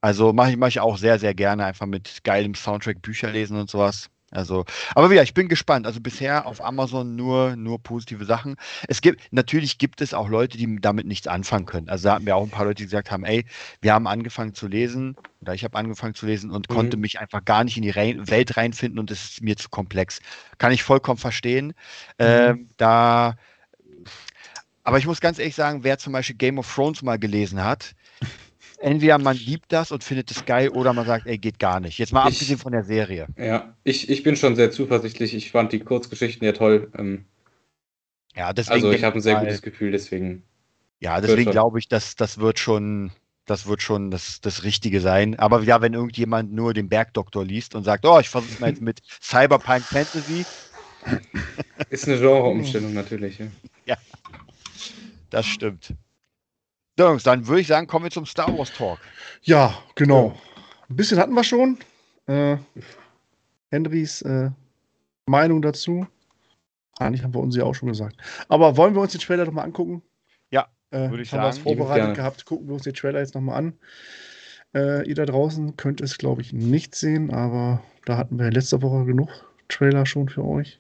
Also mache ich, mach ich auch sehr, sehr gerne, einfach mit geilem Soundtrack Bücher lesen und sowas. Also, aber ja, ich bin gespannt. Also bisher auf Amazon nur, nur positive Sachen. Es gibt, natürlich gibt es auch Leute, die damit nichts anfangen können. Also da hatten wir auch ein paar Leute, die gesagt haben, ey, wir haben angefangen zu lesen, oder ich habe angefangen zu lesen und mhm. konnte mich einfach gar nicht in die Re Welt reinfinden und es ist mir zu komplex. Kann ich vollkommen verstehen. Mhm. Ähm, da, aber ich muss ganz ehrlich sagen, wer zum Beispiel Game of Thrones mal gelesen hat, entweder man liebt das und findet es geil oder man sagt, ey, geht gar nicht. Jetzt mal ich, abgesehen von der Serie. Ja, ich, ich bin schon sehr zuversichtlich. Ich fand die Kurzgeschichten ja toll. Ähm, ja, deswegen. Also ich habe ein sehr mal, gutes Gefühl, deswegen. Ja, deswegen glaube ich, dass das wird schon, das wird schon das, das Richtige sein. Aber ja, wenn irgendjemand nur den Bergdoktor liest und sagt, oh, ich versuche es mal jetzt mit Cyberpunk Fantasy. Ist eine Genreumstellung natürlich. Ja. ja, das stimmt. Jungs, dann würde ich sagen, kommen wir zum Star Wars Talk. Ja, genau. Ein bisschen hatten wir schon. Äh, Henrys äh, Meinung dazu. Eigentlich haben wir uns ja auch schon gesagt. Aber wollen wir uns den Trailer nochmal angucken? Ja, äh, würde ich haben sagen. Haben wir es vorbereitet gehabt. Gucken wir uns den Trailer jetzt nochmal an. Äh, ihr da draußen könnt es, glaube ich, nicht sehen, aber da hatten wir letzte Woche genug Trailer schon für euch.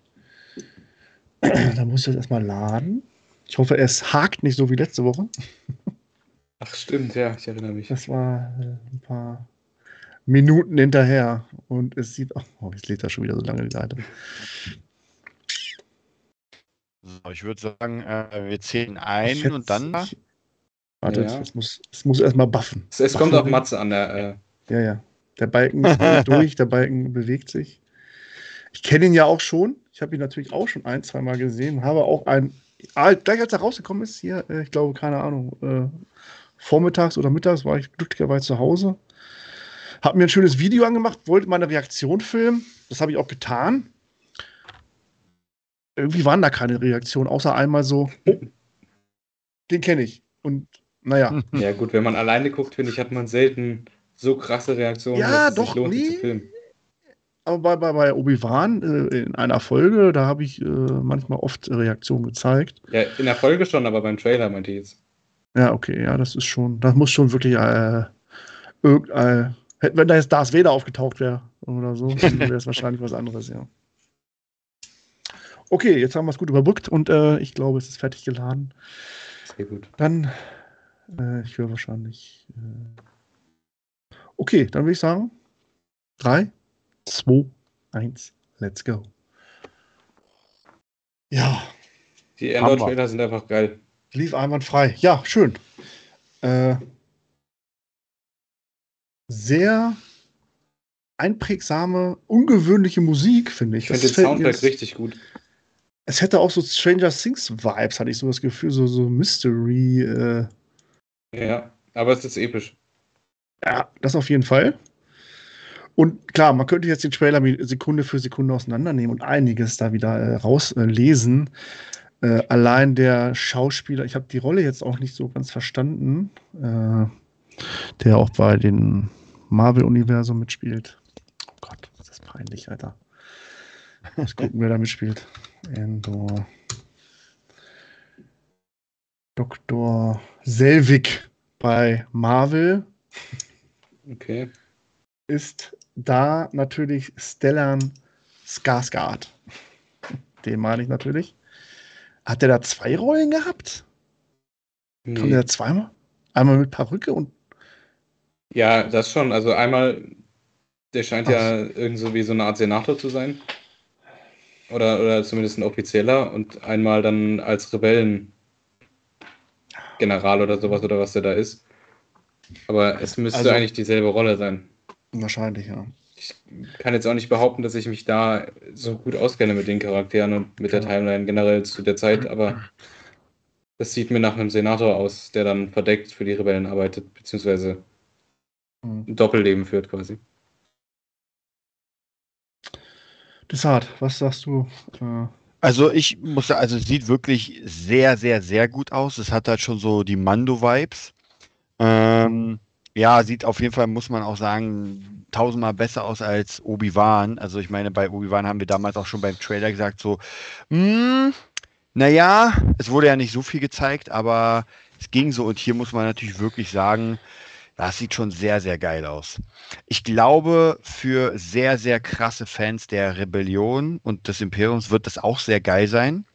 da muss ich jetzt erstmal laden. Ich hoffe, es hakt nicht so wie letzte Woche. Ach stimmt, ja, ich erinnere mich. Das war äh, ein paar Minuten hinterher und es sieht, oh, jetzt lädt da schon wieder so lange die Seite. So, ich würde sagen, äh, wir zählen ein jetzt, und dann. Ich, warte, ja. es, muss, es muss erstmal buffen. Es, es buffen kommt auf Matze an. Der, äh... Ja, ja. Der Balken ist durch, der Balken bewegt sich. Ich kenne ihn ja auch schon. Ich habe ihn natürlich auch schon ein, zwei Mal gesehen. Habe auch ein, ah, gleich als er rausgekommen ist, hier, äh, ich glaube, keine Ahnung, äh, vormittags oder mittags war ich glücklicherweise zu Hause. Hab mir ein schönes Video angemacht, wollte meine Reaktion filmen. Das habe ich auch getan. Irgendwie waren da keine Reaktionen, außer einmal so, oh, den kenne ich. Und naja. Ja, gut, wenn man alleine guckt, finde ich, hat man selten so krasse Reaktionen, ja, dass es doch, sich lohnt, nee. zu filmen. Aber bei, bei, bei Obi-Wan äh, in einer Folge, da habe ich äh, manchmal oft Reaktionen gezeigt. Ja, in der Folge schon, aber beim Trailer meinte ich jetzt. Ja, okay, ja, das ist schon, das muss schon wirklich äh, irgendein, wenn da jetzt Darth Vader aufgetaucht wäre oder so, dann wäre es wahrscheinlich was anderes, ja. Okay, jetzt haben wir es gut überbrückt und äh, ich glaube, es ist fertig geladen. Sehr gut. Dann, äh, ich höre wahrscheinlich. Äh, okay, dann würde ich sagen: 3, 2, 1, let's go. Ja. Die Android-Trailer sind einfach geil. Lief einwandfrei. Ja, schön. Äh, sehr einprägsame, ungewöhnliche Musik, finde ich. Ich finde den Soundtrack richtig gut. Es hätte auch so Stranger Things Vibes, hatte ich so das Gefühl, so, so Mystery. Äh. Ja, aber es ist episch. Ja, das auf jeden Fall. Und klar, man könnte jetzt den Trailer Sekunde für Sekunde auseinandernehmen und einiges da wieder äh, rauslesen. Äh, allein der Schauspieler, ich habe die Rolle jetzt auch nicht so ganz verstanden, äh, der auch bei den Marvel-Universum mitspielt. Oh Gott, das ist peinlich, Alter. Mal gucken, wer da mitspielt. Endor. Dr. Selvig bei Marvel. Okay. Ist da natürlich Stellan Skarsgård. Den meine ich natürlich. Hat der da zwei Rollen gehabt? Nee. Kommt der da zweimal? Einmal mit Perücke und. Ja, das schon. Also einmal, der scheint Ach. ja irgendwie so wie so eine Art Senator zu sein. Oder, oder zumindest ein offizieller. Und einmal dann als Rebellengeneral oder sowas oder was der da ist. Aber es müsste also, eigentlich dieselbe Rolle sein. Wahrscheinlich, ja ich kann jetzt auch nicht behaupten, dass ich mich da so gut auskenne mit den Charakteren und mit der Timeline generell zu der Zeit, aber das sieht mir nach einem Senator aus, der dann verdeckt für die Rebellen arbeitet, beziehungsweise mhm. ein Doppelleben führt quasi. Desart, was sagst du? Äh also ich muss sagen, also es sieht wirklich sehr, sehr, sehr gut aus. Es hat halt schon so die Mando-Vibes. Ähm, ja, sieht auf jeden Fall, muss man auch sagen, tausendmal besser aus als Obi-Wan. Also ich meine, bei Obi-Wan haben wir damals auch schon beim Trailer gesagt, so, hm, naja, es wurde ja nicht so viel gezeigt, aber es ging so. Und hier muss man natürlich wirklich sagen, Das sieht schon sehr, sehr geil aus. Ich glaube, für sehr, sehr krasse Fans der Rebellion und des Imperiums wird das auch sehr geil sein.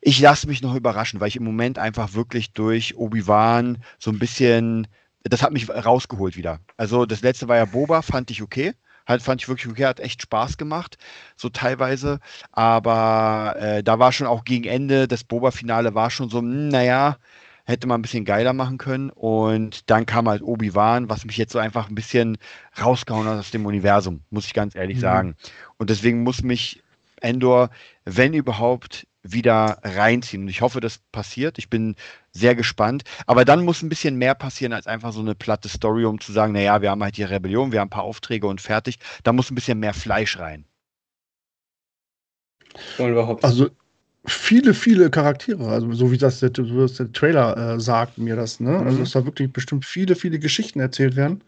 Ich lasse mich noch überraschen, weil ich im Moment einfach wirklich durch Obi-Wan so ein bisschen, das hat mich rausgeholt wieder. Also das letzte war ja Boba, fand ich okay. Halt, fand ich wirklich okay, hat echt Spaß gemacht, so teilweise. Aber äh, da war schon auch gegen Ende, das Boba-Finale war schon so, hm, naja, hätte man ein bisschen geiler machen können. Und dann kam halt Obi-Wan, was mich jetzt so einfach ein bisschen rausgehauen hat aus dem Universum, muss ich ganz ehrlich mhm. sagen. Und deswegen muss mich Endor, wenn überhaupt, wieder reinziehen. Und ich hoffe, das passiert. Ich bin sehr gespannt. Aber dann muss ein bisschen mehr passieren als einfach so eine platte Story, um zu sagen, naja, wir haben halt die Rebellion, wir haben ein paar Aufträge und fertig. Da muss ein bisschen mehr Fleisch rein. Also viele, viele Charaktere, also so wie das der, so der Trailer äh, sagt mir das, ne? Also, mhm. Also dass da wirklich bestimmt viele, viele Geschichten erzählt werden.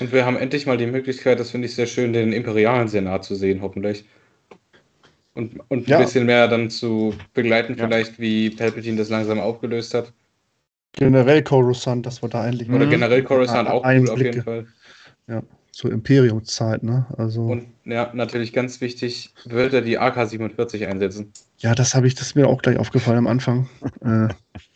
Und wir haben endlich mal die Möglichkeit, das finde ich sehr schön, den imperialen Senat zu sehen, hoffentlich. Und, und ein ja. bisschen mehr dann zu begleiten, ja. vielleicht, wie Palpatine das langsam aufgelöst hat. Generell Coruscant, das war da endlich. Oder generell Coruscant auch cool auf jeden Fall. Ja zur Imperiumszeit, ne? Also und ja, natürlich ganz wichtig, wird er die AK-47 einsetzen. Ja, das habe ich, das ist mir auch gleich aufgefallen am Anfang. äh,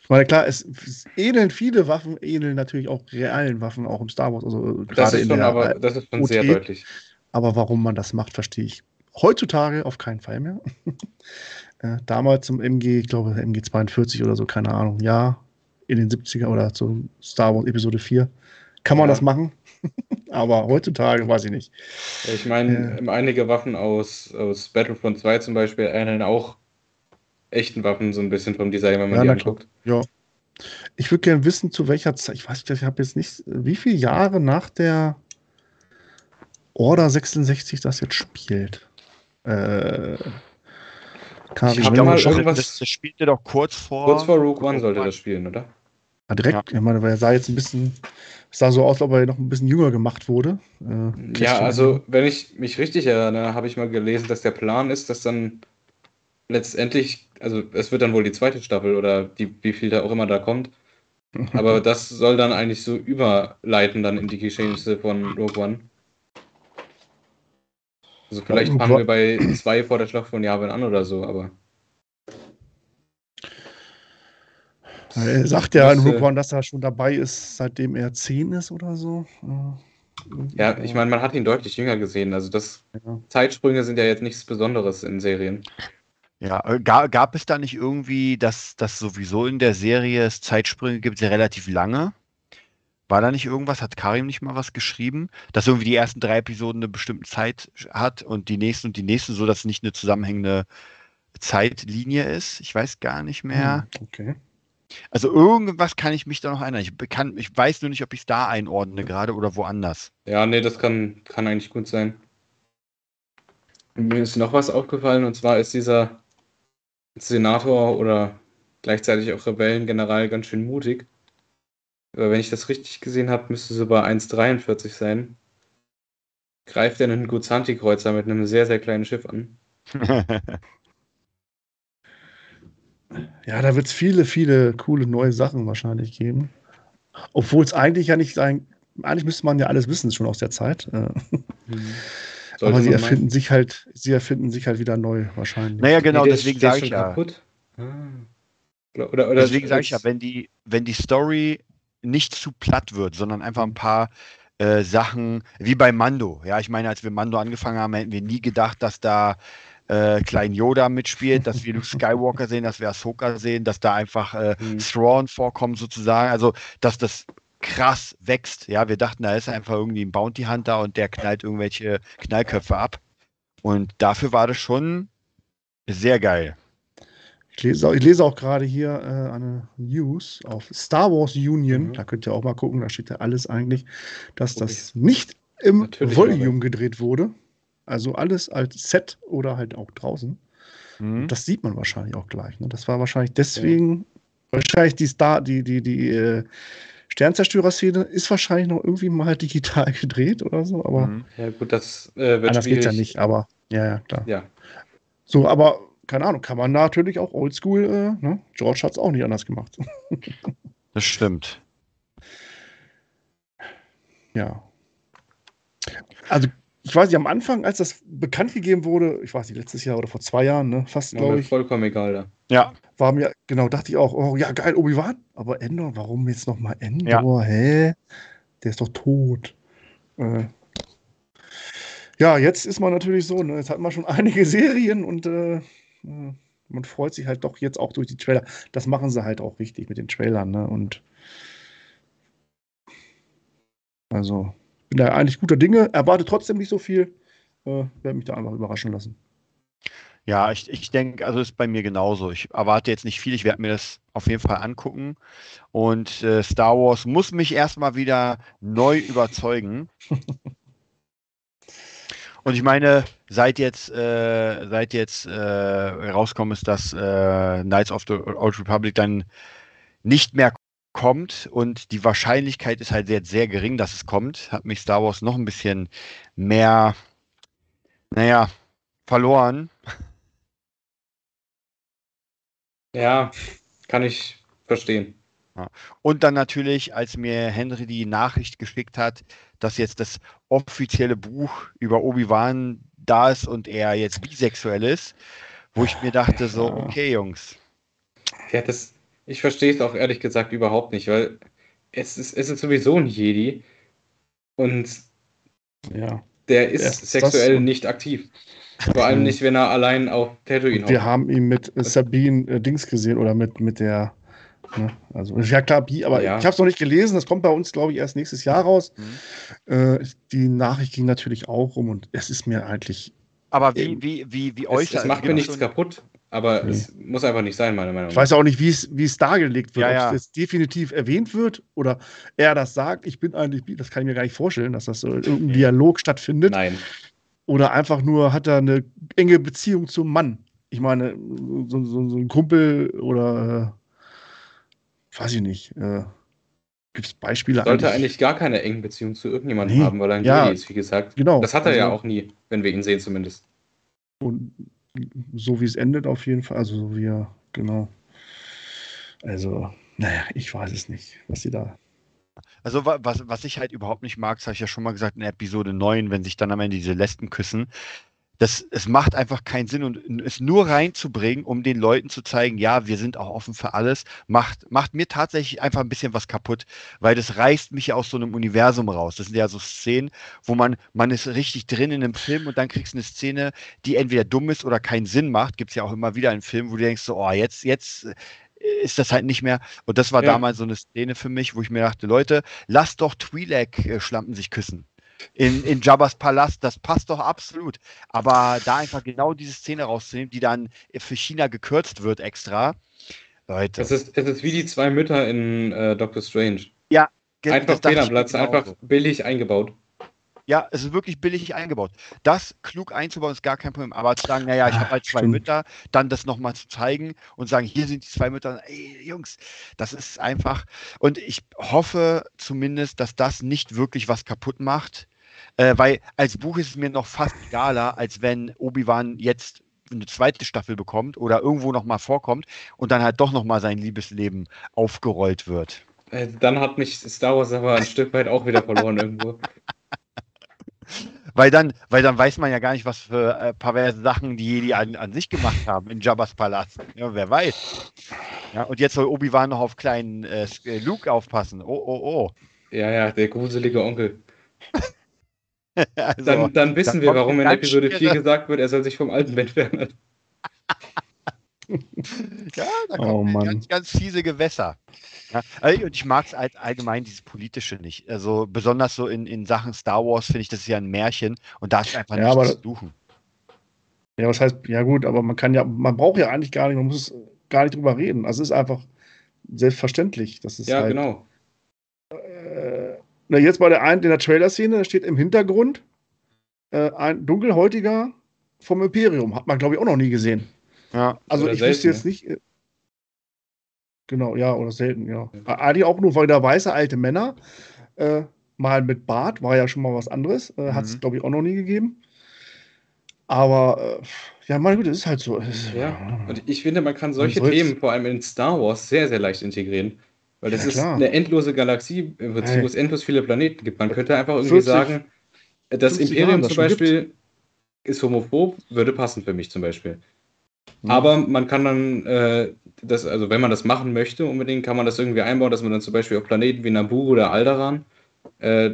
weil klar, es, es, ähneln viele Waffen, ähneln natürlich auch realen Waffen, auch im Star Wars. Also das ist schon, aber das ist schon OT. sehr deutlich. Aber warum man das macht, verstehe ich heutzutage auf keinen Fall mehr. äh, damals zum MG, ich glaube MG 42 oder so, keine Ahnung, ja, in den 70er oder zum Star Wars Episode 4. Kann man ja. das machen? Aber heutzutage weiß ich nicht. Ich meine, äh, einige Waffen aus, aus Battlefront 2 zum Beispiel ähneln auch echten Waffen so ein bisschen vom Design, wenn man ja, die anguckt. Ja. Ich würde gerne wissen, zu welcher Zeit, ich weiß nicht, ich habe jetzt nicht, wie viele Jahre nach der Order 66 das jetzt spielt. Äh, ich habe mal irgendwas. Das, das spielte doch kurz vor. Kurz vor Rogue One sollte das spielen, oder? Ja, direkt, ja. ich meine, weil er sah jetzt ein bisschen, sah so aus, als ob er noch ein bisschen jünger gemacht wurde. Äh, ja, also, wenn ich mich richtig erinnere, habe ich mal gelesen, dass der Plan ist, dass dann letztendlich, also es wird dann wohl die zweite Staffel oder die, wie viel da auch immer da kommt. Aber das soll dann eigentlich so überleiten dann in die Geschehnisse von Rogue One. Also vielleicht fangen wir bei zwei vor der Schlacht von Japan an oder so, aber. Er sagt ja in Rook One, dass er schon dabei ist, seitdem er zehn ist oder so. Ja, ich meine, man hat ihn deutlich jünger gesehen. Also das ja. Zeitsprünge sind ja jetzt nichts Besonderes in Serien. Ja, äh, gab, gab es da nicht irgendwie, dass das sowieso in der Serie es Zeitsprünge gibt, sehr relativ lange? War da nicht irgendwas? Hat Karim nicht mal was geschrieben? Dass irgendwie die ersten drei Episoden eine bestimmte Zeit hat und die nächsten und die nächsten, so dass es nicht eine zusammenhängende Zeitlinie ist? Ich weiß gar nicht mehr. Hm, okay. Also irgendwas kann ich mich da noch erinnern. Ich, kann, ich weiß nur nicht, ob ich es da einordne gerade oder woanders. Ja, nee, das kann, kann eigentlich gut sein. Mir ist noch was aufgefallen und zwar ist dieser Senator oder gleichzeitig auch Rebellengeneral ganz schön mutig. Aber wenn ich das richtig gesehen habe, müsste es über 1,43 sein. Greift er einen Guzanti-Kreuzer mit einem sehr, sehr kleinen Schiff an. ja, da wird es viele, viele coole neue Sachen wahrscheinlich geben. Obwohl es eigentlich ja nicht sein, eigentlich müsste man ja alles wissen schon aus der Zeit. Mhm. Aber sie erfinden meinen? sich halt, sie erfinden sich halt wieder neu wahrscheinlich. Naja, genau, nee, deswegen sage ich ja. Ah. Oder, oder deswegen sage ich ja, wenn die, wenn die Story nicht zu platt wird, sondern einfach ein paar äh, Sachen, wie bei Mando. Ja, ich meine, als wir Mando angefangen haben, hätten wir nie gedacht, dass da äh, Klein Yoda mitspielt, dass wir Luke Skywalker sehen, dass wir Ahsoka sehen, dass da einfach äh, mhm. Thrawn vorkommt sozusagen. Also, dass das krass wächst. Ja, wir dachten, da ist einfach irgendwie ein Bounty Hunter und der knallt irgendwelche Knallköpfe ab. Und dafür war das schon sehr geil. Ich lese, ich lese auch gerade hier äh, eine News auf Star Wars Union. Mhm. Da könnt ihr auch mal gucken, da steht ja alles eigentlich, dass okay. das nicht im Natürlich Volume gedreht wurde. Also alles als Set oder halt auch draußen. Mhm. Das sieht man wahrscheinlich auch gleich. Ne? Das war wahrscheinlich deswegen, ja. wahrscheinlich die Star, die, die, die äh, Sternzerstörer-Szene ist wahrscheinlich noch irgendwie mal digital gedreht oder so, aber. Mhm. Ja, gut, das äh, wird anders geht ja nicht, aber ja, ja, klar. Ja. So, aber keine Ahnung, kann man natürlich auch oldschool, äh, ne? George hat es auch nicht anders gemacht. das stimmt. Ja. Also, ich weiß nicht, am Anfang, als das bekannt gegeben wurde, ich weiß nicht, letztes Jahr oder vor zwei Jahren, ne, fast, glaube ich. Vollkommen egal, da. Ja. War mir, genau, dachte ich auch, oh ja, geil, Obi-Wan. Aber Endor, warum jetzt nochmal Endor? Ja. Hä? Der ist doch tot. Äh, ja, jetzt ist man natürlich so, ne, jetzt hat man schon einige Serien und äh, man freut sich halt doch jetzt auch durch die Trailer. Das machen sie halt auch richtig mit den Trailern, ne? Und also, bin da eigentlich guter Dinge, erwarte trotzdem nicht so viel. Äh, werde mich da einfach überraschen lassen. Ja, ich, ich denke, also ist bei mir genauso. Ich erwarte jetzt nicht viel, ich werde mir das auf jeden Fall angucken. Und äh, Star Wars muss mich erstmal wieder neu überzeugen. Und ich meine, seit jetzt, äh, seit jetzt äh, rauskommen ist, dass äh, Knights of the Old Republic dann nicht mehr kommt und die Wahrscheinlichkeit ist halt sehr, sehr gering, dass es kommt, hat mich Star Wars noch ein bisschen mehr, naja, verloren. Ja, kann ich verstehen. Und dann natürlich, als mir Henry die Nachricht geschickt hat, dass jetzt das offizielle Buch über Obi-Wan da ist und er jetzt bisexuell ist, wo ich mir dachte, so, okay, Jungs. Ja, das, ich verstehe es auch ehrlich gesagt überhaupt nicht, weil es ist, es ist sowieso ein Jedi und ja. der ist, ist sexuell nicht aktiv. Vor allem nicht, wenn er allein auf Tatooine Wir haben ihn mit Sabine äh, Dings gesehen oder mit, mit der Ne? Also, ja klar, Bi, aber ja. ich habe es noch nicht gelesen. Das kommt bei uns, glaube ich, erst nächstes Jahr raus. Mhm. Äh, die Nachricht ging natürlich auch rum und es ist mir eigentlich. Aber wie, wie, wie, wie euch. Es, es macht mir nichts schon... kaputt, aber nee. es muss einfach nicht sein, meiner Meinung nach. Ich weiß auch nicht, wie es, wie es dargelegt wird. Ja, ja. Ob es definitiv erwähnt wird oder er das sagt. Ich bin eigentlich, das kann ich mir gar nicht vorstellen, dass das so irgendein Dialog stattfindet. Nein. Oder einfach nur hat er eine enge Beziehung zum Mann. Ich meine, so, so, so ein Kumpel oder weiß ich nicht, äh, gibt es Beispiele? Sollte eigentlich, eigentlich gar keine engen Beziehung zu irgendjemandem nee, haben, weil er ein ja, Jedi ist, wie gesagt. Genau. Das hat er also, ja auch nie, wenn wir ihn sehen zumindest. Und so wie es endet auf jeden Fall, also so wie er, genau. Also, naja, ich weiß es nicht, was sie da also was, was ich halt überhaupt nicht mag, das habe ich ja schon mal gesagt in Episode 9, wenn sich dann am Ende diese Lesben küssen, das, es macht einfach keinen Sinn und es nur reinzubringen, um den Leuten zu zeigen, ja, wir sind auch offen für alles, macht, macht mir tatsächlich einfach ein bisschen was kaputt, weil das reißt mich ja aus so einem Universum raus. Das sind ja so Szenen, wo man, man ist richtig drin in einem Film und dann kriegst du eine Szene, die entweder dumm ist oder keinen Sinn macht. Gibt es ja auch immer wieder in Filmen, wo du denkst, so, oh, jetzt, jetzt ist das halt nicht mehr. Und das war ja. damals so eine Szene für mich, wo ich mir dachte, Leute, lasst doch Twi'lek-Schlampen sich küssen in, in Jabba's Palast, das passt doch absolut. Aber da einfach genau diese Szene rauszunehmen, die dann für China gekürzt wird extra. Leute. Es ist, es ist wie die zwei Mütter in äh, Doctor Strange. Ja, Einfach Fehlerplatz, einfach billig eingebaut. Ja, es ist wirklich billig eingebaut. Das klug einzubauen ist gar kein Problem. Aber zu sagen, naja, ich habe halt zwei Mütter, dann das nochmal zu zeigen und sagen, hier sind die zwei Mütter, ey, Jungs, das ist einfach. Und ich hoffe zumindest, dass das nicht wirklich was kaputt macht. Äh, weil als Buch ist es mir noch fast egaler, als wenn Obi-Wan jetzt eine zweite Staffel bekommt oder irgendwo nochmal vorkommt und dann halt doch nochmal sein Liebesleben aufgerollt wird. Äh, dann hat mich Star Wars aber ein Stück weit auch wieder verloren irgendwo. Weil dann, weil dann weiß man ja gar nicht, was für äh, perverse Sachen die Jedi an, an sich gemacht haben in Jabba's Palast. Ja, wer weiß. Ja, und jetzt soll Obi-Wan noch auf kleinen äh, äh Luke aufpassen. Oh, oh, oh. Ja, ja, der gruselige Onkel. also, dann, dann wissen wir, warum in Episode 4 gesagt wird, er soll sich vom alten Ben entfernen. ja, da kommen oh, ganz, ganz fiese Gewässer. Ja, und ich mag es allgemein, dieses Politische nicht. Also besonders so in, in Sachen Star Wars finde ich, das ist ja ein Märchen und da ist einfach ja, nichts zu suchen. Ja, was heißt, ja gut, aber man kann ja, man braucht ja eigentlich gar nicht, man muss gar nicht drüber reden. Also es ist einfach selbstverständlich. Das ist ja, halt, genau. Äh, na, jetzt bei der einen in der Trailer-Szene, da steht im Hintergrund äh, ein dunkelhäutiger vom Imperium. Hat man, glaube ich, auch noch nie gesehen. Ja, also ich selten, wüsste jetzt nicht. Äh, genau, ja, oder selten, ja. ja. Adi auch nur, weil der weiße alte Männer, äh, mal mit Bart, war ja schon mal was anderes. Äh, mhm. Hat es, glaube ich, auch noch nie gegeben. Aber äh, ja, mein gut, es ist halt so. Ist, ja. Und ich finde, man kann solche Themen vor allem in Star Wars sehr, sehr leicht integrieren. Weil das ja, ist eine endlose Galaxie, im Prinzip, wo es endlos viele Planeten gibt. Man könnte einfach irgendwie 40, sagen, das Imperium zum Beispiel gibt. ist homophob, würde passen für mich zum Beispiel. Mhm. Aber man kann dann, äh, das, also wenn man das machen möchte, unbedingt kann man das irgendwie einbauen, dass man dann zum Beispiel auf Planeten wie Naboo oder Alderan, äh,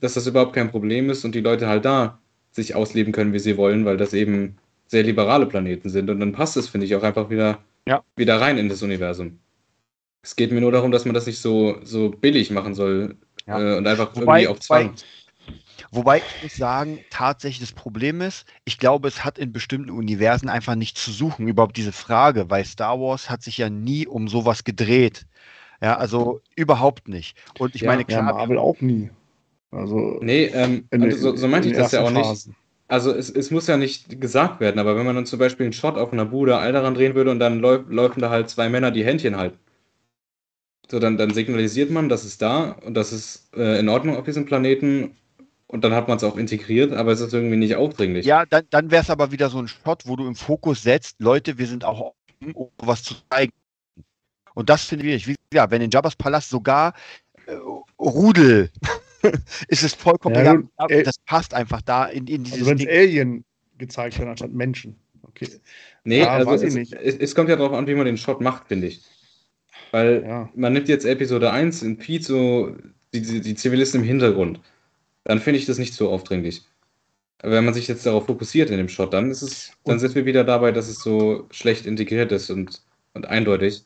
dass das überhaupt kein Problem ist und die Leute halt da sich ausleben können, wie sie wollen, weil das eben sehr liberale Planeten sind. Und dann passt es, finde ich, auch einfach wieder, ja. wieder rein in das Universum. Es geht mir nur darum, dass man das nicht so, so billig machen soll ja. äh, und einfach wobei, irgendwie auf Zwang. Wobei, wobei ich muss sagen, tatsächlich das Problem ist, ich glaube, es hat in bestimmten Universen einfach nicht zu suchen, überhaupt diese Frage, weil Star Wars hat sich ja nie um sowas gedreht. Ja, also überhaupt nicht. Und ich ja, meine, klar. Ja, Marvel auch nie. Also. Nee, ähm, also so, so meinte ich das ja auch nicht. Also es, es muss ja nicht gesagt werden, aber wenn man dann zum Beispiel einen Shot auf einer Bude Alderan drehen würde und dann läuft, laufen da halt zwei Männer, die Händchen halten. So, dann, dann signalisiert man, das ist da und das ist äh, in Ordnung auf diesem Planeten und dann hat man es auch integriert, aber es ist irgendwie nicht aufdringlich. Ja, dann, dann wäre es aber wieder so ein Shot, wo du im Fokus setzt, Leute, wir sind auch offen, um was zu zeigen. Und das finde ich, wie ja, wenn in Jabba's Palast sogar äh, Rudel ist es vollkommen ja, egal. Äh, das passt einfach da in, in dieses. Also wenn es Alien gezeigt wird anstatt Menschen. Okay. Nee, ja, also es, es, es, kommt ja darauf an, wie man den Shot macht, finde ich. Weil ja. man nimmt jetzt Episode 1 in Pete so die, die, die Zivilisten im Hintergrund. Dann finde ich das nicht so aufdringlich. Aber wenn man sich jetzt darauf fokussiert in dem Shot, dann ist es, dann sind wir wieder dabei, dass es so schlecht integriert ist und, und eindeutig.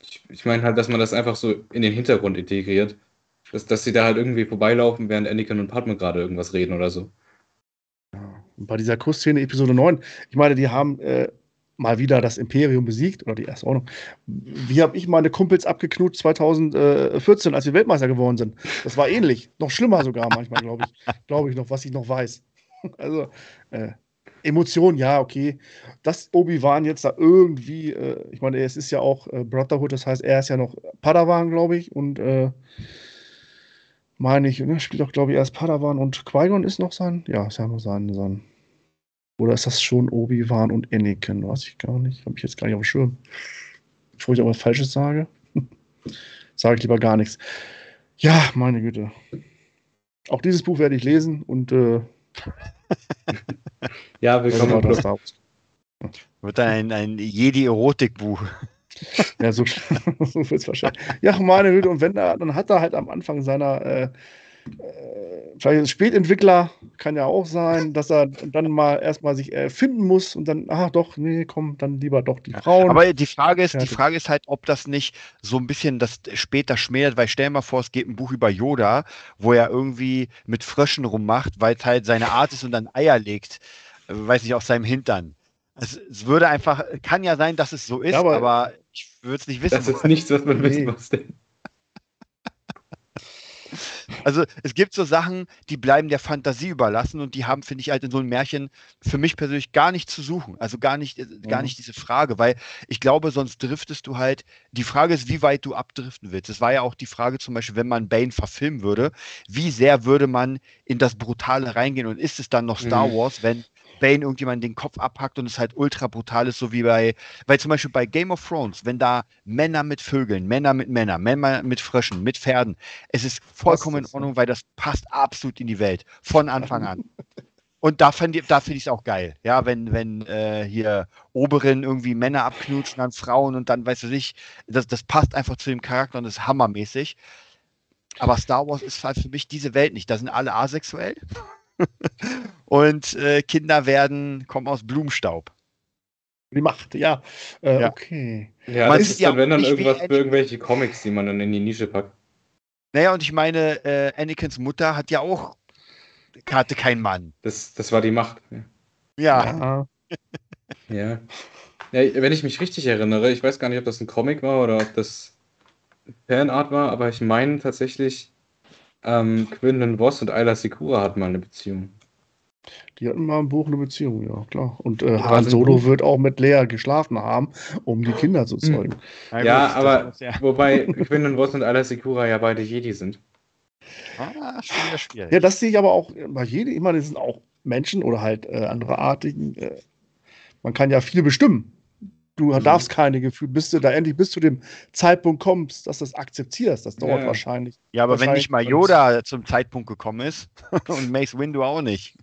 Ich, ich meine halt, dass man das einfach so in den Hintergrund integriert. Dass, dass sie da halt irgendwie vorbeilaufen, während Anakin und Padme gerade irgendwas reden oder so. Ja, bei dieser Kussszene Episode 9, ich meine, die haben äh, mal wieder das Imperium besiegt oder die erste Ordnung. Wie habe ich meine Kumpels abgeknut 2014, als wir Weltmeister geworden sind? Das war ähnlich, noch schlimmer sogar manchmal, glaube ich. Glaube ich noch, was ich noch weiß. Also äh, Emotionen, ja, okay. Dass Obi-Wan jetzt da irgendwie, äh, ich meine, es ist ja auch äh, Brotherhood, das heißt, er ist ja noch Padawan, glaube ich, und äh, meine ich, ne, spielt auch, glaube ich, erst Padawan und Qui-Gon ist noch sein, ja, ist ja noch sein, sein oder ist das schon Obi-Wan und Anakin? Weiß ich gar nicht. Habe ich jetzt gar nicht auf dem Schirm. Bevor ich aber was Falsches sage, sage ich lieber gar nichts. Ja, meine Güte. Auch dieses Buch werde ich lesen und äh, ja, willkommen im Club. Wird ein, ein Jedi-Erotikbuch. ja, so, so wird es wahrscheinlich. Ja, meine Güte, und wenn er, dann hat er halt am Anfang seiner äh, äh, vielleicht ein Spätentwickler kann ja auch sein, dass er dann mal erstmal sich erfinden muss und dann, ach doch, nee, komm, dann lieber doch die Frauen. Aber die Frage ist, ja, die Frage ist halt, ob das nicht so ein bisschen das später schmälert, weil stell mal vor, es geht ein Buch über Yoda, wo er irgendwie mit Fröschen rummacht, weil es halt seine Art ist und dann Eier legt, äh, weiß nicht, aus seinem Hintern. Es, es würde einfach, kann ja sein, dass es so ist, ja, aber, aber, ich würde es nicht wissen. Das ist nichts, was man nee. wissen muss. Denn. Also es gibt so Sachen, die bleiben der Fantasie überlassen und die haben, finde ich, halt in so einem Märchen für mich persönlich gar nicht zu suchen. Also gar nicht, äh, gar mhm. nicht diese Frage, weil ich glaube, sonst driftest du halt. Die Frage ist, wie weit du abdriften willst. Es war ja auch die Frage zum Beispiel, wenn man Bane verfilmen würde, wie sehr würde man in das Brutale reingehen und ist es dann noch Star mhm. Wars, wenn Bane irgendjemand den Kopf abhackt und es halt ultra brutal ist, so wie bei, weil zum Beispiel bei Game of Thrones, wenn da Männer mit Vögeln, Männer mit Männern, Männer mit Fröschen, mit Pferden, es ist vollkommen in Ordnung, weil das passt absolut in die Welt, von Anfang an. Und da, finde ich es auch geil, ja, wenn, wenn äh, hier Oberin irgendwie Männer abknutschen, dann Frauen und dann, weißt du nicht, das, das passt einfach zu dem Charakter und ist hammermäßig. Aber Star Wars ist halt für mich diese Welt nicht. Da sind alle asexuell. und äh, Kinder werden, kommen aus Blumenstaub. Die Macht, ja. Äh, ja. Okay. Ja, das ist dann, wenn dann irgendwas für irgendwelche Comics, die man dann in die Nische packt. Naja, und ich meine, äh, Anakins Mutter hat ja auch, hatte keinen Mann. Das, das war die Macht. Ja. Ja. ja. ja. Wenn ich mich richtig erinnere, ich weiß gar nicht, ob das ein Comic war oder ob das Fanart war, aber ich meine tatsächlich, ähm, Quinlan Voss und Ayla Secura hatten mal eine Beziehung. Die hatten mal im Buch eine Beziehung, ja, klar. Und äh, Han Solo wird auch mit Lea geschlafen haben, um die Kinder zu hm. zeugen. Ja, ja aber das, ja. wobei Quinlan Voss und Ayla Secura ja beide Jedi sind. Ah, schwierig, schwierig. Ja, das sehe ich aber auch bei Jedi. Ich meine, das sind auch Menschen oder halt äh, andere Artigen. Äh, man kann ja viel bestimmen. Du mhm. darfst keine Gefühle, bis du da endlich bis zu dem Zeitpunkt kommst, dass du das akzeptierst. Das dauert ja. wahrscheinlich. Ja, aber wahrscheinlich wenn nicht mal Yoda zum Zeitpunkt gekommen ist und Mace Windu auch nicht.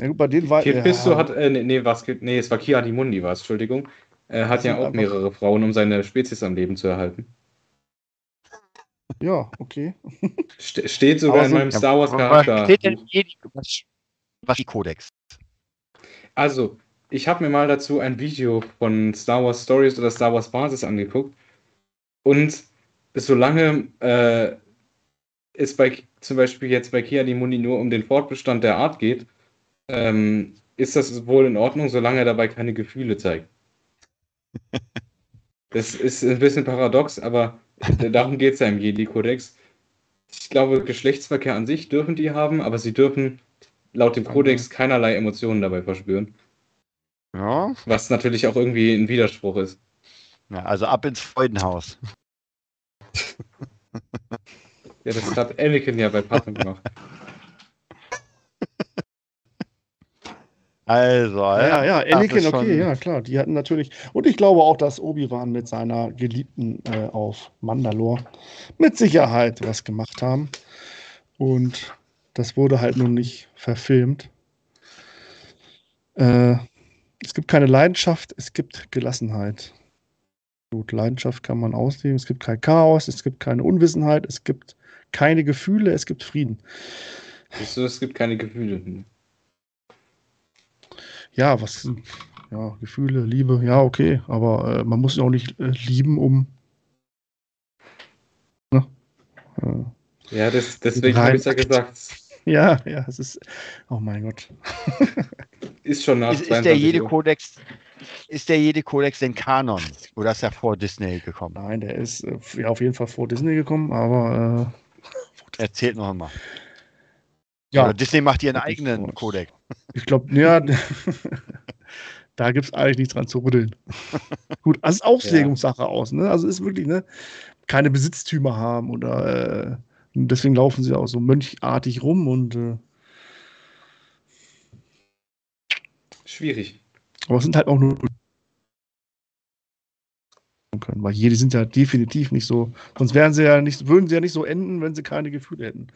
Ja, gut, bei denen war Kid ja, hat, äh, nee, was, nee, es war Kia Mundi, war es, Entschuldigung. Er hat ja auch mehrere Frauen, um seine Spezies am Leben zu erhalten. Ja, okay. Ste steht sogar so, in meinem Star Wars Charakter. Was steht denn was, was die Kodex? Also, ich habe mir mal dazu ein Video von Star Wars Stories oder Star Wars Basis angeguckt. Und solange äh, es bei zum Beispiel jetzt bei Kia Muni nur um den Fortbestand der Art geht, ähm, ist das wohl in Ordnung, solange er dabei keine Gefühle zeigt. Das ist ein bisschen paradox, aber darum geht es ja im Jedi-Kodex. Ich glaube, Geschlechtsverkehr an sich dürfen die haben, aber sie dürfen laut dem Kodex keinerlei Emotionen dabei verspüren. Ja. Was natürlich auch irgendwie ein Widerspruch ist. Ja, also ab ins Freudenhaus. ja, das hat Anakin ja bei Pappen gemacht. Also, ja, ja, ja Anakin, okay, ja, klar. Die hatten natürlich, und ich glaube auch, dass Obi-Wan mit seiner Geliebten äh, auf Mandalore mit Sicherheit was gemacht haben. Und das wurde halt nun nicht verfilmt. Äh, es gibt keine Leidenschaft, es gibt Gelassenheit. Gut, Leidenschaft kann man ausleben. Es gibt kein Chaos, es gibt keine Unwissenheit, es gibt keine Gefühle, es gibt Frieden. Es gibt keine Gefühle ja, was, ja, Gefühle, Liebe, ja, okay, aber äh, man muss ja auch nicht äh, lieben, um. Ne? Äh, ja, das, deswegen habe ich ja gesagt. Ja, ja, es ist. Oh mein Gott. ist schon nach ist, ist der jede Kodex ist der jede Kodex denn Kanon? Oder ist er vor Disney gekommen? Nein, der ist äh, ja, auf jeden Fall vor Disney gekommen, aber. Äh, Erzählt noch einmal. Ja. Oder Disney macht ihren eigenen Codec. Ich glaube, ja, da gibt es eigentlich nichts dran zu rütteln. Gut, das ist Auslegungssache ja. aus. Ne? Also ist wirklich, ne, keine Besitztümer haben oder äh, deswegen laufen sie auch so mönchartig rum und äh, schwierig. Aber es sind halt auch nur können, weil hier, die sind ja definitiv nicht so, sonst wären sie ja nicht, würden sie ja nicht so enden, wenn sie keine Gefühle hätten.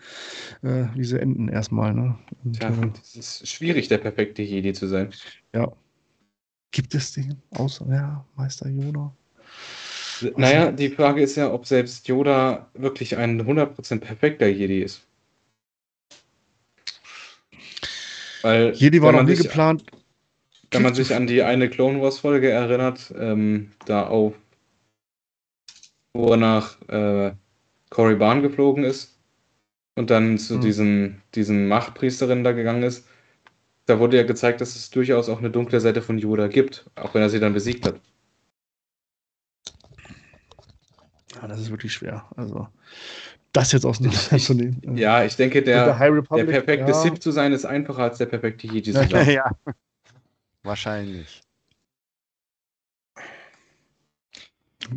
Äh, wie sie enden erstmal, ne? Und, Tja, äh, es ist schwierig, der perfekte Jedi zu sein. Ja. Gibt es den? Außer, ja, Meister Yoda. Naja, die Frage ist ja, ob selbst Yoda wirklich ein 100% perfekter Jedi ist. Weil, Jedi war noch nie geplant. Wenn man sich an die eine Clone Wars Folge erinnert, ähm, da auf wo er nach äh, Korriban geflogen ist und dann zu mhm. diesen, diesen Machtpriesterinnen da gegangen ist, da wurde ja gezeigt, dass es durchaus auch eine dunkle Seite von Yoda gibt, auch wenn er sie dann besiegt hat. Ja, das ist wirklich schwer. Also, das jetzt auseinanderzunehmen. Ja, ich denke, der, der, Republic, der perfekte ja. Sith zu sein, ist einfacher als der perfekte Jedi zu sein. Ja. Wahrscheinlich.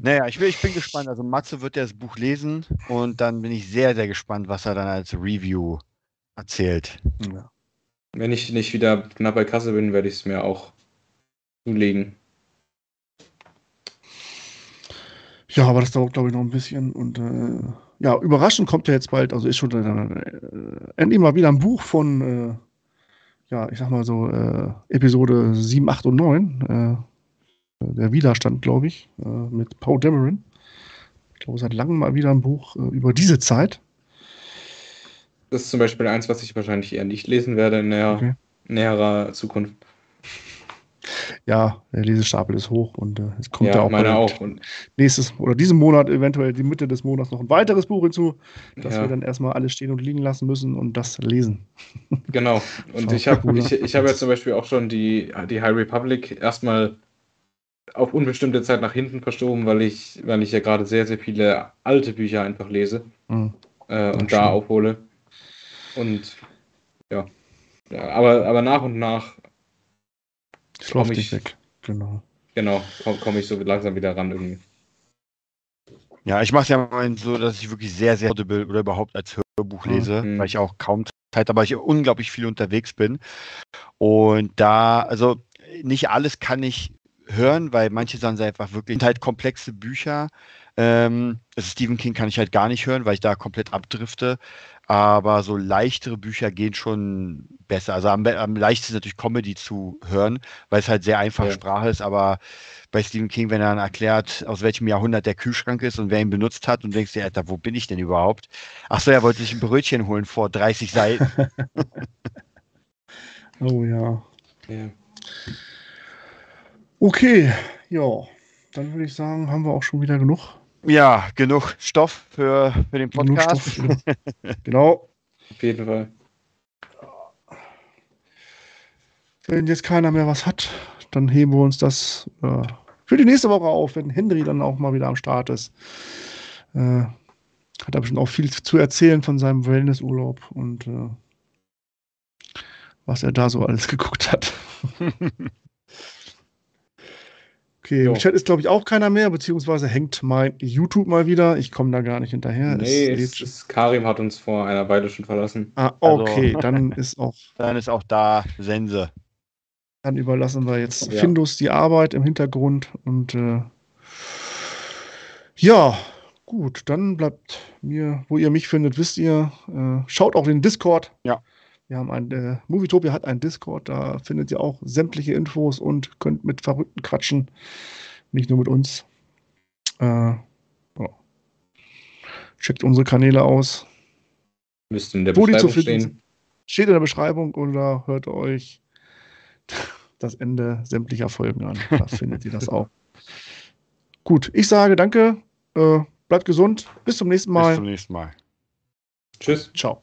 Naja, ich, ich bin gespannt. Also Matze wird ja das Buch lesen und dann bin ich sehr, sehr gespannt, was er dann als Review erzählt. Ja. Wenn ich nicht wieder knapp bei Kasse bin, werde ich es mir auch zulegen. Ja, aber das dauert, glaube ich, noch ein bisschen. Und äh, ja, überraschend kommt ja jetzt bald, also ist schon äh, endlich mal wieder ein Buch von, äh, ja, ich sag mal so, äh, Episode 7, 8 und 9 der Widerstand, glaube ich, äh, mit Paul Dameron. Ich glaube, seit langem mal wieder ein Buch äh, über diese Zeit. Das ist zum Beispiel eins, was ich wahrscheinlich eher nicht lesen werde in näher, okay. näherer Zukunft. Ja, der Lesestapel ist hoch und äh, es kommt ja, ja auch, meine auch. Und nächstes oder diesen Monat eventuell die Mitte des Monats noch ein weiteres Buch hinzu, dass ja. wir dann erstmal alles stehen und liegen lassen müssen und das lesen. Genau. Und ich habe ich, ich hab ja zum Beispiel auch schon die, die High Republic erstmal auf unbestimmte Zeit nach hinten verschoben, weil ich, weil ich ja gerade sehr, sehr viele alte Bücher einfach lese mhm. äh, und da aufhole. Und ja. ja, aber, aber nach und nach komme ich weg. Genau. Genau, komme komm ich so langsam wieder ran irgendwie. Ja, ich mache es ja mal so, dass ich wirklich sehr, sehr Audible oder überhaupt als Hörbuch lese, mhm. weil ich auch kaum Zeit habe, weil ich unglaublich viel unterwegs bin. Und da, also nicht alles kann ich hören, weil manche sagen sie einfach wirklich sind halt komplexe Bücher. Ähm, also Stephen King kann ich halt gar nicht hören, weil ich da komplett abdrifte. Aber so leichtere Bücher gehen schon besser. Also am, am leichtesten natürlich Comedy zu hören, weil es halt sehr einfache ja. Sprache ist. Aber bei Stephen King, wenn er dann erklärt, aus welchem Jahrhundert der Kühlschrank ist und wer ihn benutzt hat und denkst dir, Alter, wo bin ich denn überhaupt? Achso, er wollte sich ein Brötchen holen vor 30 Seiten. oh ja. ja. Okay, ja. Dann würde ich sagen, haben wir auch schon wieder genug ja, genug Stoff für, für den Podcast. genau. Auf jeden Fall. Wenn jetzt keiner mehr was hat, dann heben wir uns das äh, für die nächste Woche auf, wenn Henry dann auch mal wieder am Start ist. Äh, hat er bestimmt auch viel zu erzählen von seinem Wellnessurlaub und äh, was er da so alles geguckt hat. Okay, jo. im Chat ist, glaube ich, auch keiner mehr, beziehungsweise hängt mein YouTube mal wieder. Ich komme da gar nicht hinterher. Nee, es, es, Karim hat uns vor einer Weile schon verlassen. Ah, okay, also, dann ist auch. Dann ist auch da Sense. Dann überlassen wir jetzt ja. Findus die Arbeit im Hintergrund und äh, ja, gut, dann bleibt mir, wo ihr mich findet, wisst ihr. Äh, schaut auch in den Discord. Ja. Wir haben ein, äh, Movietopia hat einen Discord, da findet ihr auch sämtliche Infos und könnt mit Verrückten quatschen. Nicht nur mit uns. Äh, oh. Checkt unsere Kanäle aus. Müsste in der Wo Beschreibung stehen. Steht in der Beschreibung oder hört euch das Ende sämtlicher Folgen an. Da findet ihr das auch. Gut, ich sage danke. Äh, bleibt gesund. Bis zum nächsten Mal. Bis zum nächsten Mal. Tschüss. Ciao.